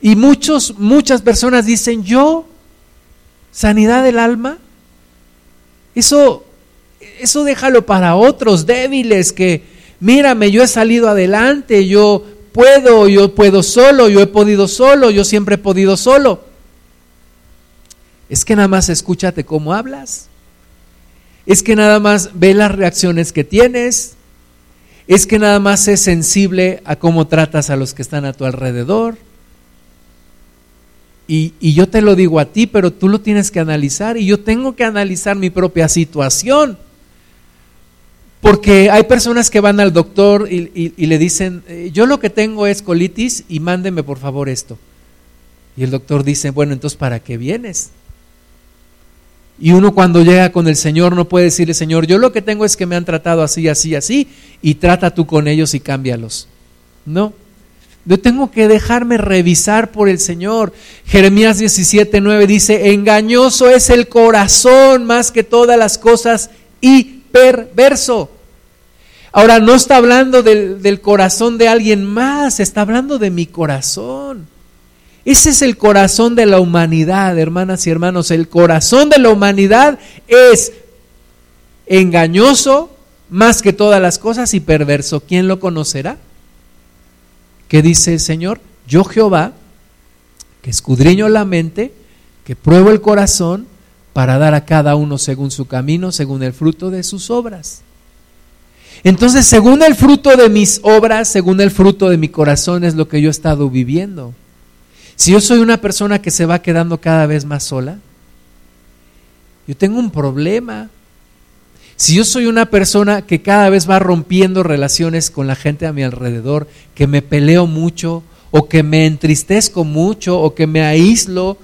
Y muchos, muchas personas dicen, yo, sanidad del alma, eso, eso déjalo para otros débiles que, mírame, yo he salido adelante, yo puedo, yo puedo solo, yo he podido solo, yo siempre he podido solo. Es que nada más escúchate cómo hablas. Es que nada más ve las reacciones que tienes. es que nada más es sensible a cómo tratas a los que están a tu alrededor. Y, y, yo te lo digo a ti, pero tú lo tienes que analizar y yo tengo que analizar mi propia situación. Porque hay personas que van al doctor y, le dicen, eh, yo lo que tengo es colitis y mándeme por favor esto. Y el doctor dice, bueno, entonces ¿para qué vienes? Y uno cuando llega con el Señor no puede decirle, Señor, yo lo que tengo es que me han tratado así, así, así, y trata tú con ellos y cámbialos. No. Yo tengo que dejarme revisar por el Señor. Jeremías 17, 9 dice, engañoso es el corazón más que todas las cosas y perverso. Ahora, no está hablando del, corazón de alguien más, está hablando de mi corazón. Ese es el corazón de la humanidad, hermanas y hermanos. El corazón de la humanidad es engañoso más que todas las cosas y perverso. ¿Quién lo conocerá? ¿Qué dice el Señor? Yo Jehová, que escudriño la mente, que pruebo el corazón para dar a cada uno según su camino, según el fruto de sus obras. Entonces, según el fruto de mis obras, según el fruto de mi corazón, es lo que yo he estado viviendo. Si yo soy una persona que se va quedando cada vez más sola, yo tengo un problema. Si yo soy una persona que cada vez va rompiendo relaciones con la gente a mi alrededor, que me peleo mucho, o que me entristezco mucho, o que me aíslo,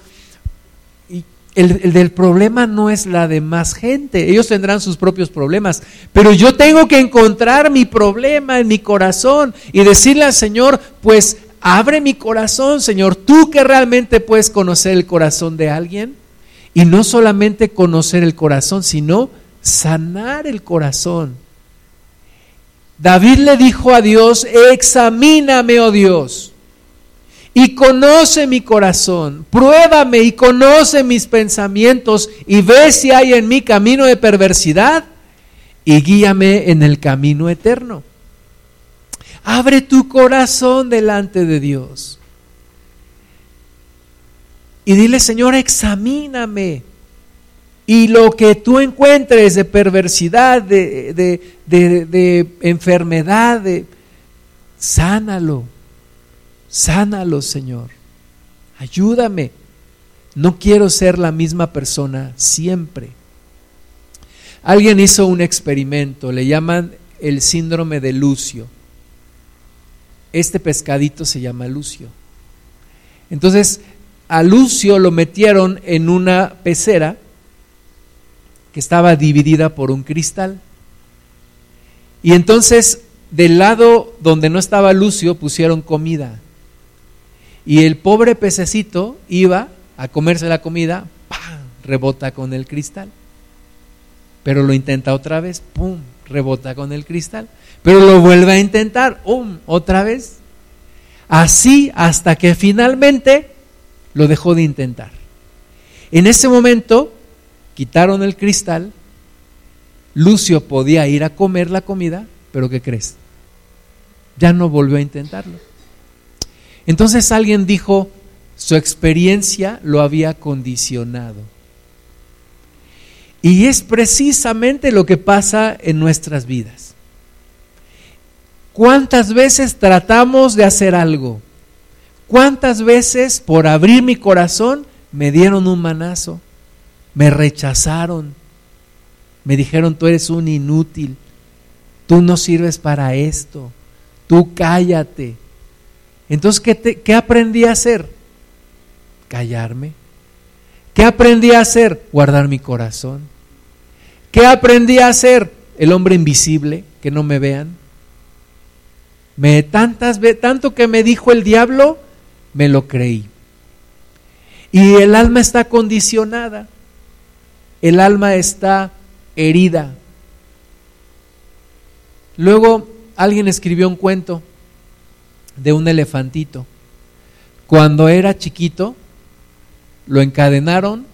el, del problema no es la de más gente, ellos tendrán sus propios problemas, pero yo tengo que encontrar mi problema en mi corazón y decirle al Señor, pues abre mi corazón, Señor, tú que realmente puedes conocer el corazón de alguien y no solamente conocer el corazón, sino sanar el corazón. David le dijo a Dios, examíname, oh Dios y conoce mi corazón, pruébame y conoce mis pensamientos y ve si hay en mí camino de perversidad y guíame en el camino eterno. Abre tu corazón delante de Dios. Y dile, Señor, examíname. Y lo que tú encuentres de perversidad, de, de, de enfermedad, sánalo Sánalo, Señor. Ayúdame. No quiero ser la misma persona siempre. Alguien hizo un experimento, le llaman el síndrome de Lucio. Este pescadito se llama Lucio. Entonces, a Lucio lo metieron en una pecera que estaba dividida por un cristal. Y entonces, del lado donde no estaba Lucio, pusieron comida. Y el pobre pececito iba a comerse la comida, rebota con el cristal. Pero lo intenta otra vez, ¡pum! rebota con el cristal. Pero lo vuelve a intentar, ¡pum! otra vez. Así hasta que finalmente lo dejó de intentar. En ese momento quitaron el cristal, Lucio podía ir a comer la comida, pero ¿qué crees? Ya no volvió a intentarlo. Entonces alguien dijo, su experiencia lo había condicionado. Y es precisamente lo que pasa en nuestras vidas. ¿Cuántas veces tratamos de hacer algo? ¿Cuántas veces por abrir mi corazón me dieron un manazo? Me rechazaron. Me dijeron, tú eres un inútil. Tú no sirves para esto. Tú cállate. Entonces, ¿qué, aprendí a hacer? Callarme. ¿Qué aprendí a hacer? Guardar mi corazón. ¿Qué aprendí a hacer? El hombre invisible, que no me vean. Me tantas tanto que me dijo el diablo, me lo creí. Y el alma está condicionada. El alma está herida. Luego alguien escribió un cuento de un elefantito. Cuando era chiquito, lo encadenaron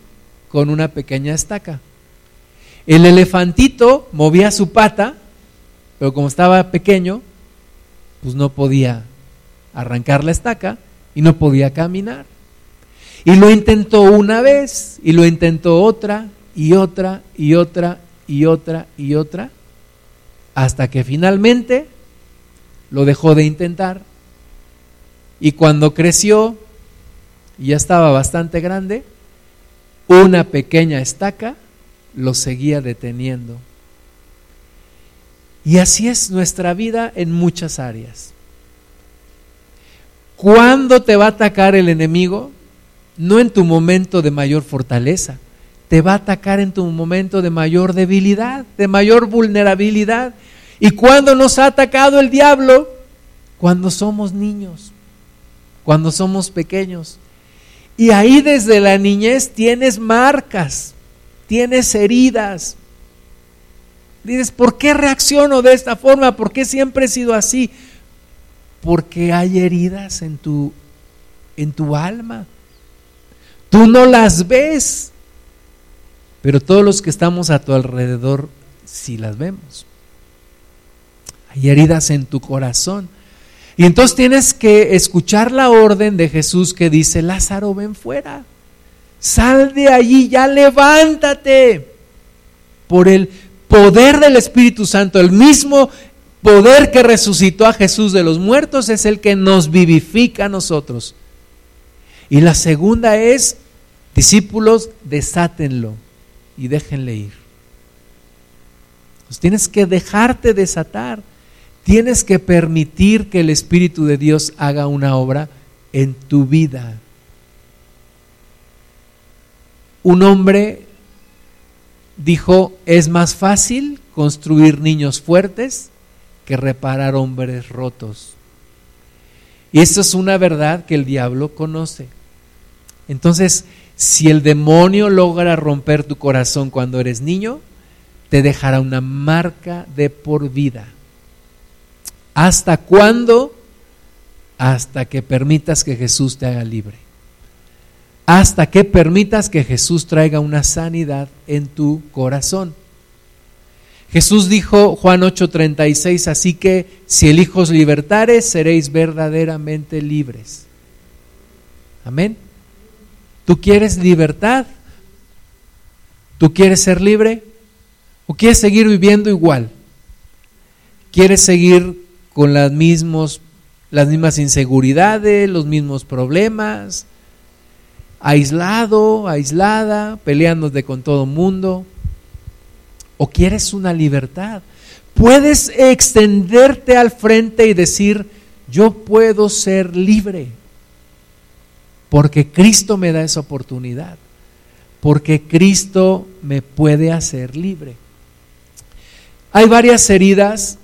con una pequeña estaca. El elefantito movía su pata, pero como estaba pequeño, pues no podía arrancar la estaca y no podía caminar. Y lo intentó una vez, y lo intentó otra, y otra, y otra, y otra, y otra, hasta que finalmente lo dejó de intentar y cuando creció y ya estaba bastante grande, una pequeña estaca lo seguía deteniendo. Y así es nuestra vida en muchas áreas. ¿Cuándo te va a atacar el enemigo? No en tu momento de mayor fortaleza, te va a atacar en tu momento de mayor debilidad, de mayor vulnerabilidad. ¿Y cuándo nos ha atacado el diablo? Cuando somos niños, cuando somos pequeños. Y ahí desde la niñez tienes marcas, tienes heridas. Dices, ¿por qué reacciono de esta forma? ¿Por qué siempre he sido así? Porque hay heridas en tu, en tu alma. Tú no las ves, pero todos los que estamos a tu alrededor sí las vemos. Hay heridas en tu corazón. Y entonces tienes que escuchar la orden de Jesús que dice, Lázaro, ven fuera, sal de allí, ya levántate. Por el poder del Espíritu Santo, el mismo poder que resucitó a Jesús de los muertos es el que nos vivifica a nosotros. Y la segunda es, discípulos, desátenlo y déjenle ir. Tienes que dejarte desatar. Tienes que permitir que el Espíritu de Dios haga una obra en tu vida. Un hombre dijo, es más fácil construir niños fuertes que reparar hombres rotos. Y eso es una verdad que el diablo conoce. Entonces, si el demonio logra romper tu corazón cuando eres niño, te dejará una marca de por vida. ¿Hasta cuándo? Hasta que permitas que Jesús te haga libre. Hasta que permitas que Jesús traiga una sanidad en tu corazón. Jesús dijo, Juan 8:36, así que si el Hijo os libertare, seréis verdaderamente libres. Amén. ¿Tú quieres libertad? ¿Tú quieres ser libre? ¿O quieres seguir viviendo igual? ¿Quieres seguir con las, las mismas inseguridades, los mismos problemas, aislado, aislada, peleándote con todo mundo? ¿O quieres una libertad? Puedes extenderte al frente y decir, yo puedo ser libre, porque Cristo me da esa oportunidad, porque Cristo me puede hacer libre. Hay varias heridas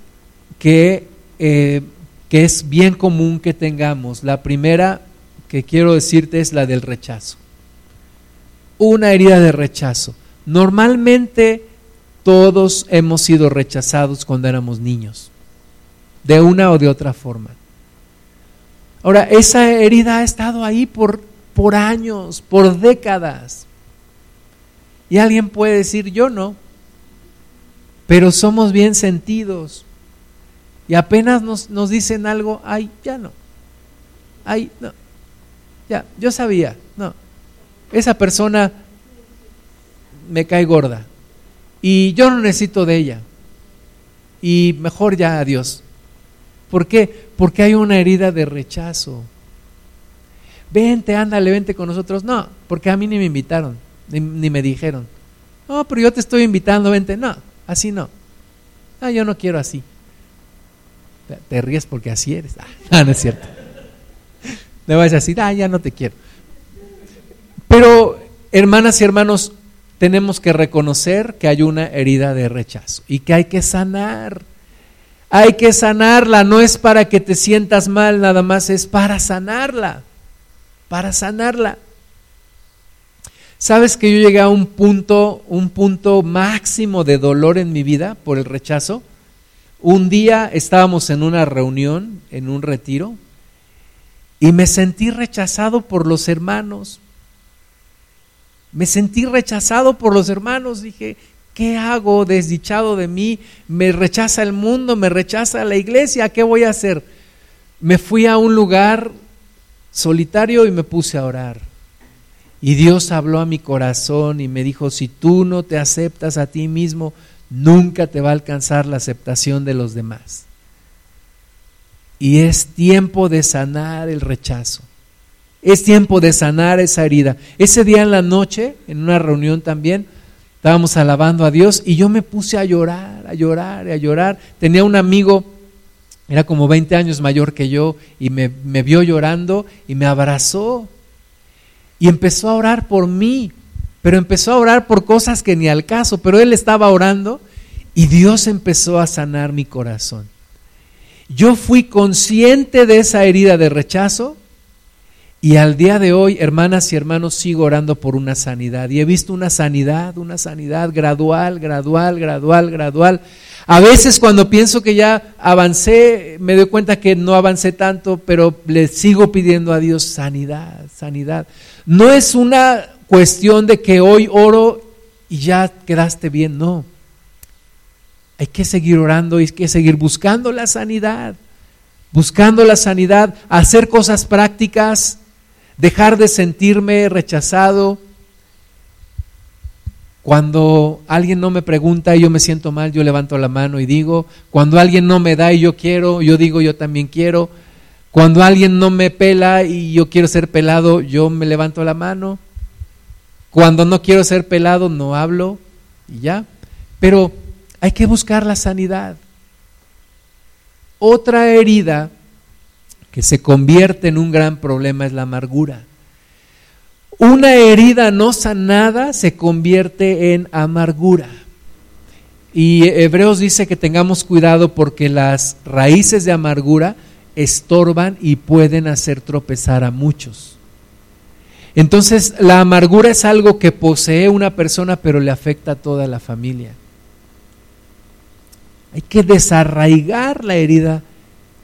que eh, que es bien común que tengamos. La primera que quiero decirte es la del rechazo. Una herida de rechazo. Normalmente todos hemos sido rechazados cuando éramos niños, de una o de otra forma. Ahora, esa herida ha estado ahí por, por años, por décadas. Y alguien puede decir, yo no, pero somos bien sentidos y apenas nos, nos dicen algo, ay, ya no. Ay, no. Ya, yo sabía, no. Esa persona me cae gorda. Y yo no necesito de ella. Y mejor ya adiós. ¿Por qué? Porque hay una herida de rechazo. Vente, ándale, vente con nosotros. No, porque a mí ni me invitaron, ni, me dijeron. No, pero yo te estoy invitando, vente. No, así no. Ah, yo no quiero así. Te ríes porque así eres. Ah, no es cierto. No vas a decir, ah, ya no te quiero. Pero, hermanas y hermanos, tenemos que reconocer que hay una herida de rechazo y que hay que sanar. Hay que sanarla, no es para que te sientas mal, nada más es para sanarla, para sanarla. ¿Sabes que yo llegué a un punto, un punto máximo de dolor en mi vida por el rechazo? Un día estábamos en una reunión, en un retiro, y me sentí rechazado por los hermanos. Me sentí rechazado por los hermanos. Dije, ¿qué hago desdichado de mí? Me rechaza el mundo, me rechaza la iglesia, ¿qué voy a hacer? Me fui a un lugar solitario y me puse a orar. Y Dios habló a mi corazón y me dijo, si tú no te aceptas a ti mismo, nunca te va a alcanzar la aceptación de los demás. Y es tiempo de sanar el rechazo. Es tiempo de sanar esa herida. Ese día en la noche, en una reunión también, estábamos alabando a Dios y yo me puse a llorar, a llorar, a llorar. Tenía un amigo, era como 20 años mayor que yo, y me, me vio llorando y me abrazó. Y empezó a orar por mí, pero empezó a orar por cosas que ni al caso, pero él estaba orando y Dios empezó a sanar mi corazón. Yo fui consciente de esa herida de rechazo y al día de hoy, hermanas y hermanos, sigo orando por una sanidad. Y he visto una sanidad, una sanidad gradual, gradual, gradual, gradual. A veces cuando pienso que ya avancé, me doy cuenta que no avancé tanto, pero le sigo pidiendo a Dios sanidad, sanidad. No es una cuestión de que hoy oro y ya quedaste bien, no. Hay que seguir orando y hay que seguir buscando la sanidad, buscando la sanidad, hacer cosas prácticas dejar de sentirme rechazado. Cuando alguien no me pregunta y yo me siento mal, yo levanto la mano y digo, cuando alguien no me da y yo quiero, yo digo yo también quiero. Cuando alguien no me pela y yo quiero ser pelado, yo me levanto la mano. Cuando no quiero ser pelado, no hablo y ya. Pero hay que buscar la sanidad. Otra herida que se convierte en un gran problema es la amargura. Una herida no sanada se convierte en amargura. Y Hebreos dice que tengamos cuidado porque las raíces de amargura estorban y pueden hacer tropezar a muchos. Entonces, la amargura es algo que posee una persona, pero le afecta a toda la familia. Hay que desarraigar la herida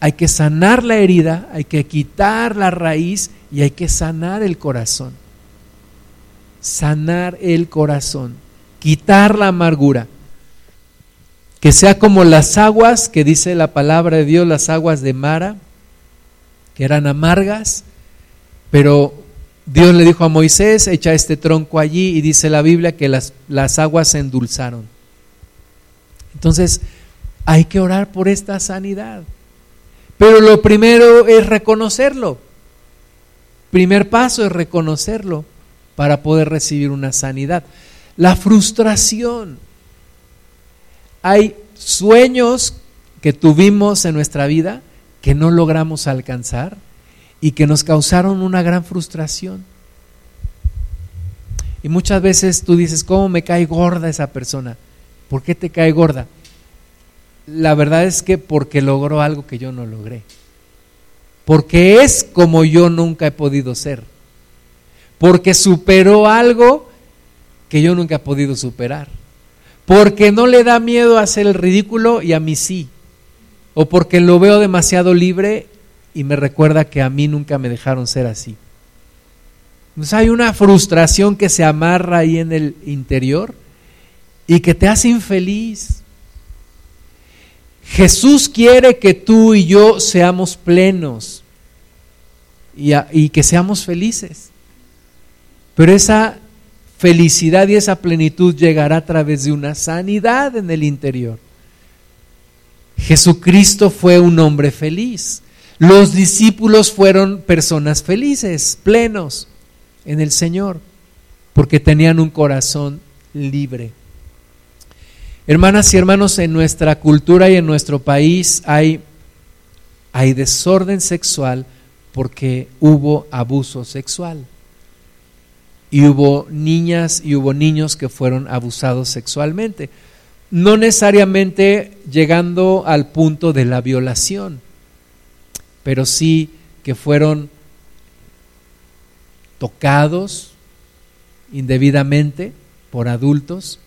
hay que sanar la herida, hay que quitar la raíz y hay que sanar el corazón. Sanar el corazón, quitar la amargura. Que sea como las aguas que dice la palabra de Dios, las aguas de Mara, que eran amargas, pero Dios le dijo a Moisés, echa este tronco allí y dice la Biblia que las, las aguas se endulzaron. Entonces, hay que orar por esta sanidad. Pero lo primero es reconocerlo. Primer paso es reconocerlo para poder recibir una sanidad. La frustración. Hay sueños que tuvimos en nuestra vida que no logramos alcanzar y que nos causaron una gran frustración. Y muchas veces tú dices, ¿cómo me cae gorda esa persona? ¿Por qué te cae gorda? la verdad es que porque logró algo que yo no logré. Porque es como yo nunca he podido ser. Porque superó algo que yo nunca he podido superar. Porque no le da miedo hacer el ridículo y a mí sí. O porque lo veo demasiado libre y me recuerda que a mí nunca me dejaron ser así. Entonces hay una frustración que se amarra ahí en el interior y que te hace infeliz. Jesús quiere que tú y yo seamos plenos y, que seamos felices. Pero esa felicidad y esa plenitud llegará a través de una sanidad en el interior. Jesucristo fue un hombre feliz. Los discípulos fueron personas felices, plenos en el Señor, porque tenían un corazón libre. Hermanas y hermanos, en nuestra cultura y en nuestro país hay, desorden sexual porque hubo abuso sexual. Y hubo niñas y hubo niños que fueron abusados sexualmente. No necesariamente llegando al punto de la violación, pero sí que fueron tocados indebidamente por adultos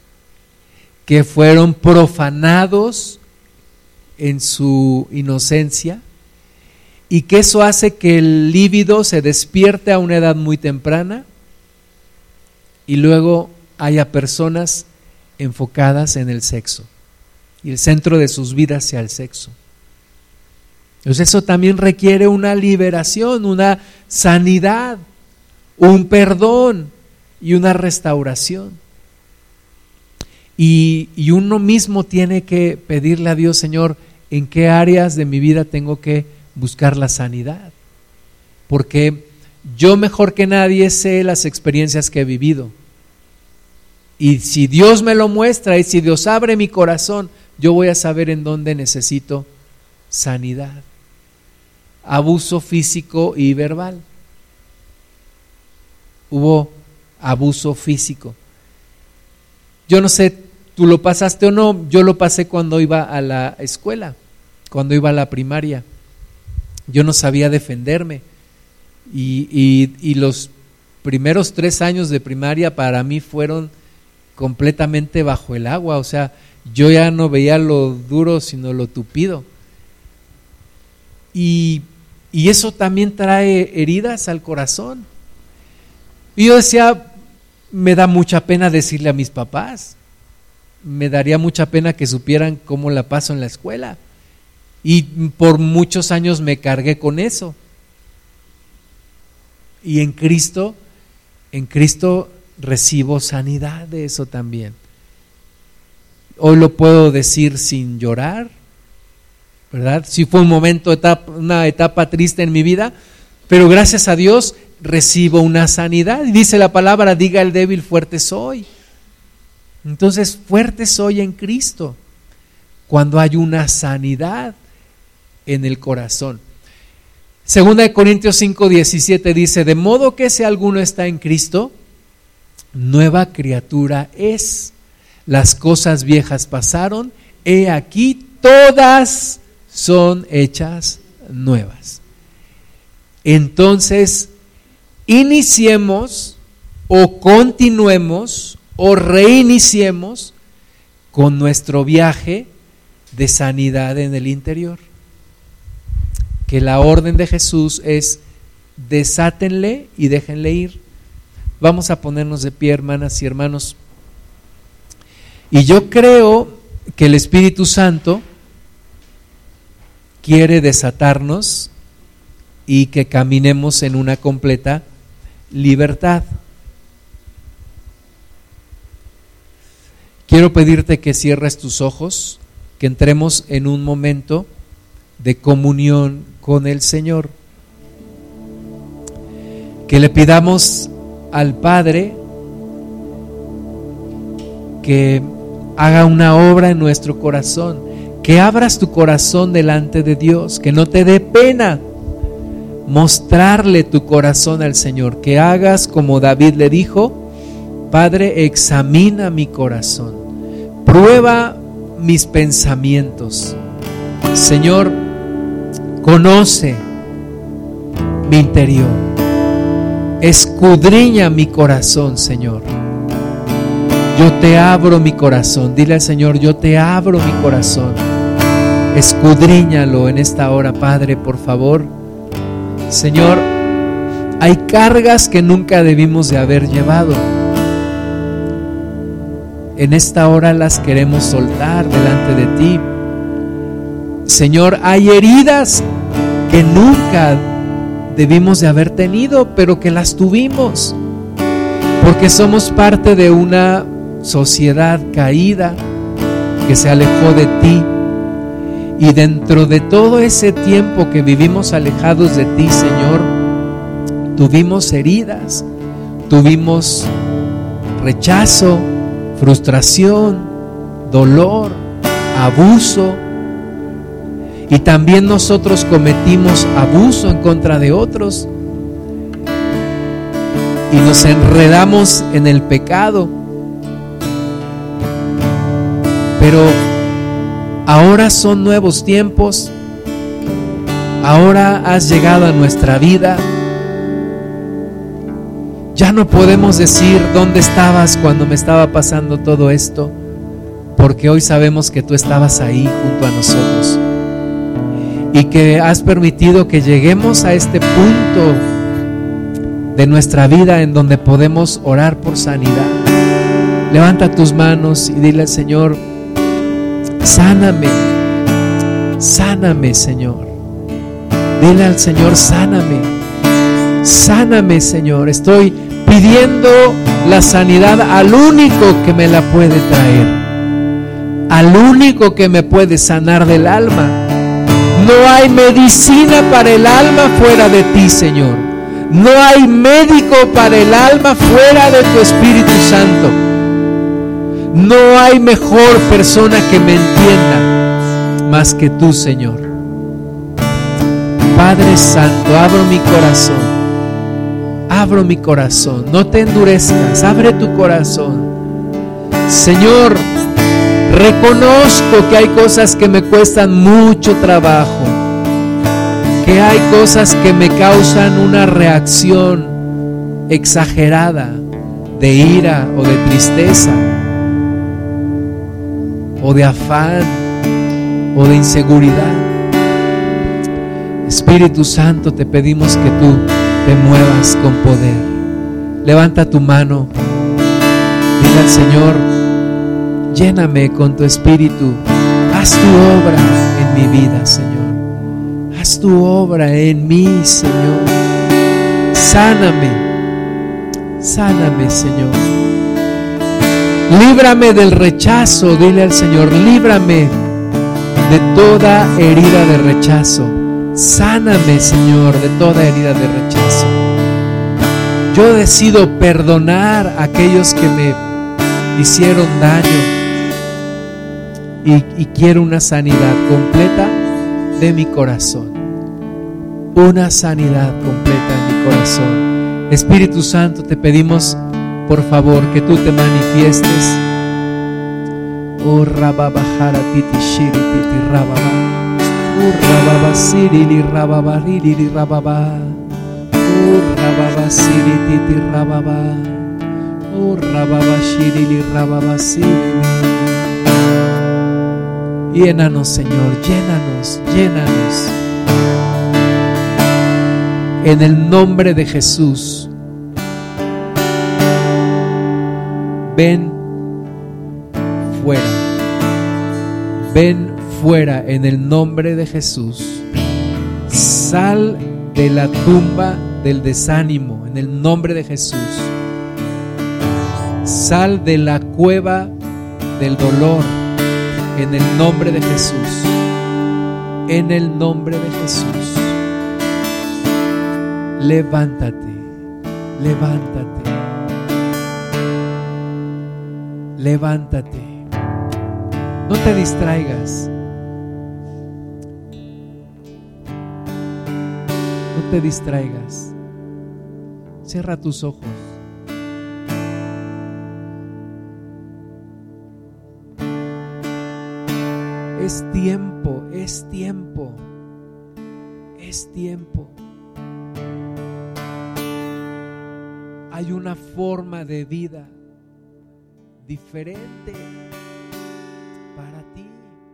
que fueron profanados en su inocencia y que eso hace que el líbido se despierte a una edad muy temprana y luego haya personas enfocadas en el sexo y el centro de sus vidas sea el sexo. Entonces eso también requiere una liberación, una sanidad, un perdón y una restauración. Y, uno mismo tiene que pedirle a Dios, Señor, en qué áreas de mi vida tengo que buscar la sanidad. Porque yo mejor que nadie sé las experiencias que he vivido. Y si Dios me lo muestra y si Dios abre mi corazón, yo voy a saber en dónde necesito sanidad. Abuso físico y verbal. Hubo abuso físico. Yo no sé, tú lo pasaste o no, yo lo pasé cuando iba a la escuela, cuando iba a la primaria. Yo no sabía defenderme y, los primeros tres años de primaria para mí fueron completamente bajo el agua, o sea, yo ya no veía lo duro sino lo tupido. Y, y eso también trae heridas al corazón. Y yo decía, me da mucha pena decirle a mis papás, me daría mucha pena que supieran cómo la paso en la escuela. Y por muchos años me cargué con eso. Y en Cristo, en Cristo recibo sanidad de eso también. Hoy lo puedo decir sin llorar, ¿verdad? Si fue un momento, una etapa triste en mi vida, pero gracias a Dios recibo una sanidad. Y dice la palabra, diga el débil, fuerte soy. Entonces, fuerte soy en Cristo cuando hay una sanidad en el corazón. Segunda de Corintios 5, 17 dice, de modo que si alguno está en Cristo, nueva criatura es. Las cosas viejas pasaron, he aquí todas son hechas nuevas. Entonces, iniciemos o continuemos o reiniciemos con nuestro viaje de sanidad en el interior que la orden de Jesús es desátenle y déjenle ir. Vamos a ponernos de pie, hermanas y hermanos. Y yo creo que el Espíritu Santo quiere desatarnos y que caminemos en una completa libertad. Quiero pedirte que cierres tus ojos, que entremos en un momento de comunión con el Señor. Que le pidamos al Padre que haga una obra en nuestro corazón, que abras tu corazón delante de Dios, que no te dé pena mostrarle tu corazón al Señor, que hagas como David le dijo, Padre, examina mi corazón, prueba mis pensamientos. Señor, Conoce mi interior. Escudriña mi corazón, Señor. Yo te abro mi corazón. Dile al Señor, yo te abro mi corazón. Escudriñalo en esta hora, Padre, por favor. Señor, hay cargas que nunca debimos de haber llevado. En esta hora las queremos soltar delante de ti Señor, hay heridas que nunca debimos de haber tenido, pero que las tuvimos, porque somos parte de una sociedad caída que se alejó de ti. Y dentro de todo ese tiempo que vivimos alejados de ti, Señor, tuvimos heridas, tuvimos rechazo, frustración, dolor, abuso, y también nosotros cometimos abuso en contra de otros. Y nos enredamos en el pecado. Pero ahora son nuevos tiempos. Ahora has llegado a nuestra vida. Ya no podemos decir dónde estabas cuando me estaba pasando todo esto, porque hoy sabemos que tú estabas ahí junto a nosotros y que has permitido que lleguemos a este punto de nuestra vida en donde podemos orar por sanidad. Levanta tus manos y dile al Señor, sáname, sáname Señor. Dile al Señor, sáname, sáname Señor. Estoy pidiendo la sanidad al único que me la puede traer, al único que me puede sanar del alma No hay medicina para el alma fuera de ti, Señor. No hay médico para el alma fuera de tu Espíritu Santo. No hay mejor persona que me entienda más que tú, Señor. Padre Santo, abro mi corazón. Abro mi corazón. No te endurezcas. Abre tu corazón. Señor, reconozco que hay cosas que me cuestan mucho trabajo. Que hay cosas que me causan una reacción exagerada de ira o de tristeza o de afán o de inseguridad. Espíritu Santo, te pedimos que tú te muevas con poder. Levanta tu mano. Dile al Señor, lléname con tu espíritu. Haz tu obra en mi vida, Señor. Haz tu obra en mí, Señor. Sáname. Sáname, Señor. Líbrame del rechazo, dile al Señor, líbrame de toda herida de rechazo. Sáname, Señor, de toda herida de rechazo. Yo decido perdonar a aquellos que me hicieron daño y, y quiero una sanidad completa de mi corazón. Una sanidad completa en mi corazón. Espíritu Santo, te pedimos por favor que tú te manifiestes. Oh rababajara titi shiri titi rababa. Oh rababa sirili rababa rilili rababa. Oh rababa siri rababa. Oh rababa shirili. Llénanos, Señor, llénanos, llénanos. En el nombre de Jesús. Ven fuera. Ven fuera en el nombre de Jesús. Sal de la tumba del desánimo en el nombre de Jesús. Sal de la cueva del dolor en el nombre de Jesús. En el nombre de Jesús. Levántate, levántate. Levántate. No te distraigas. No te distraigas. Cierra tus ojos. Es tiempo, es tiempo, es tiempo. Hay una forma de vida diferente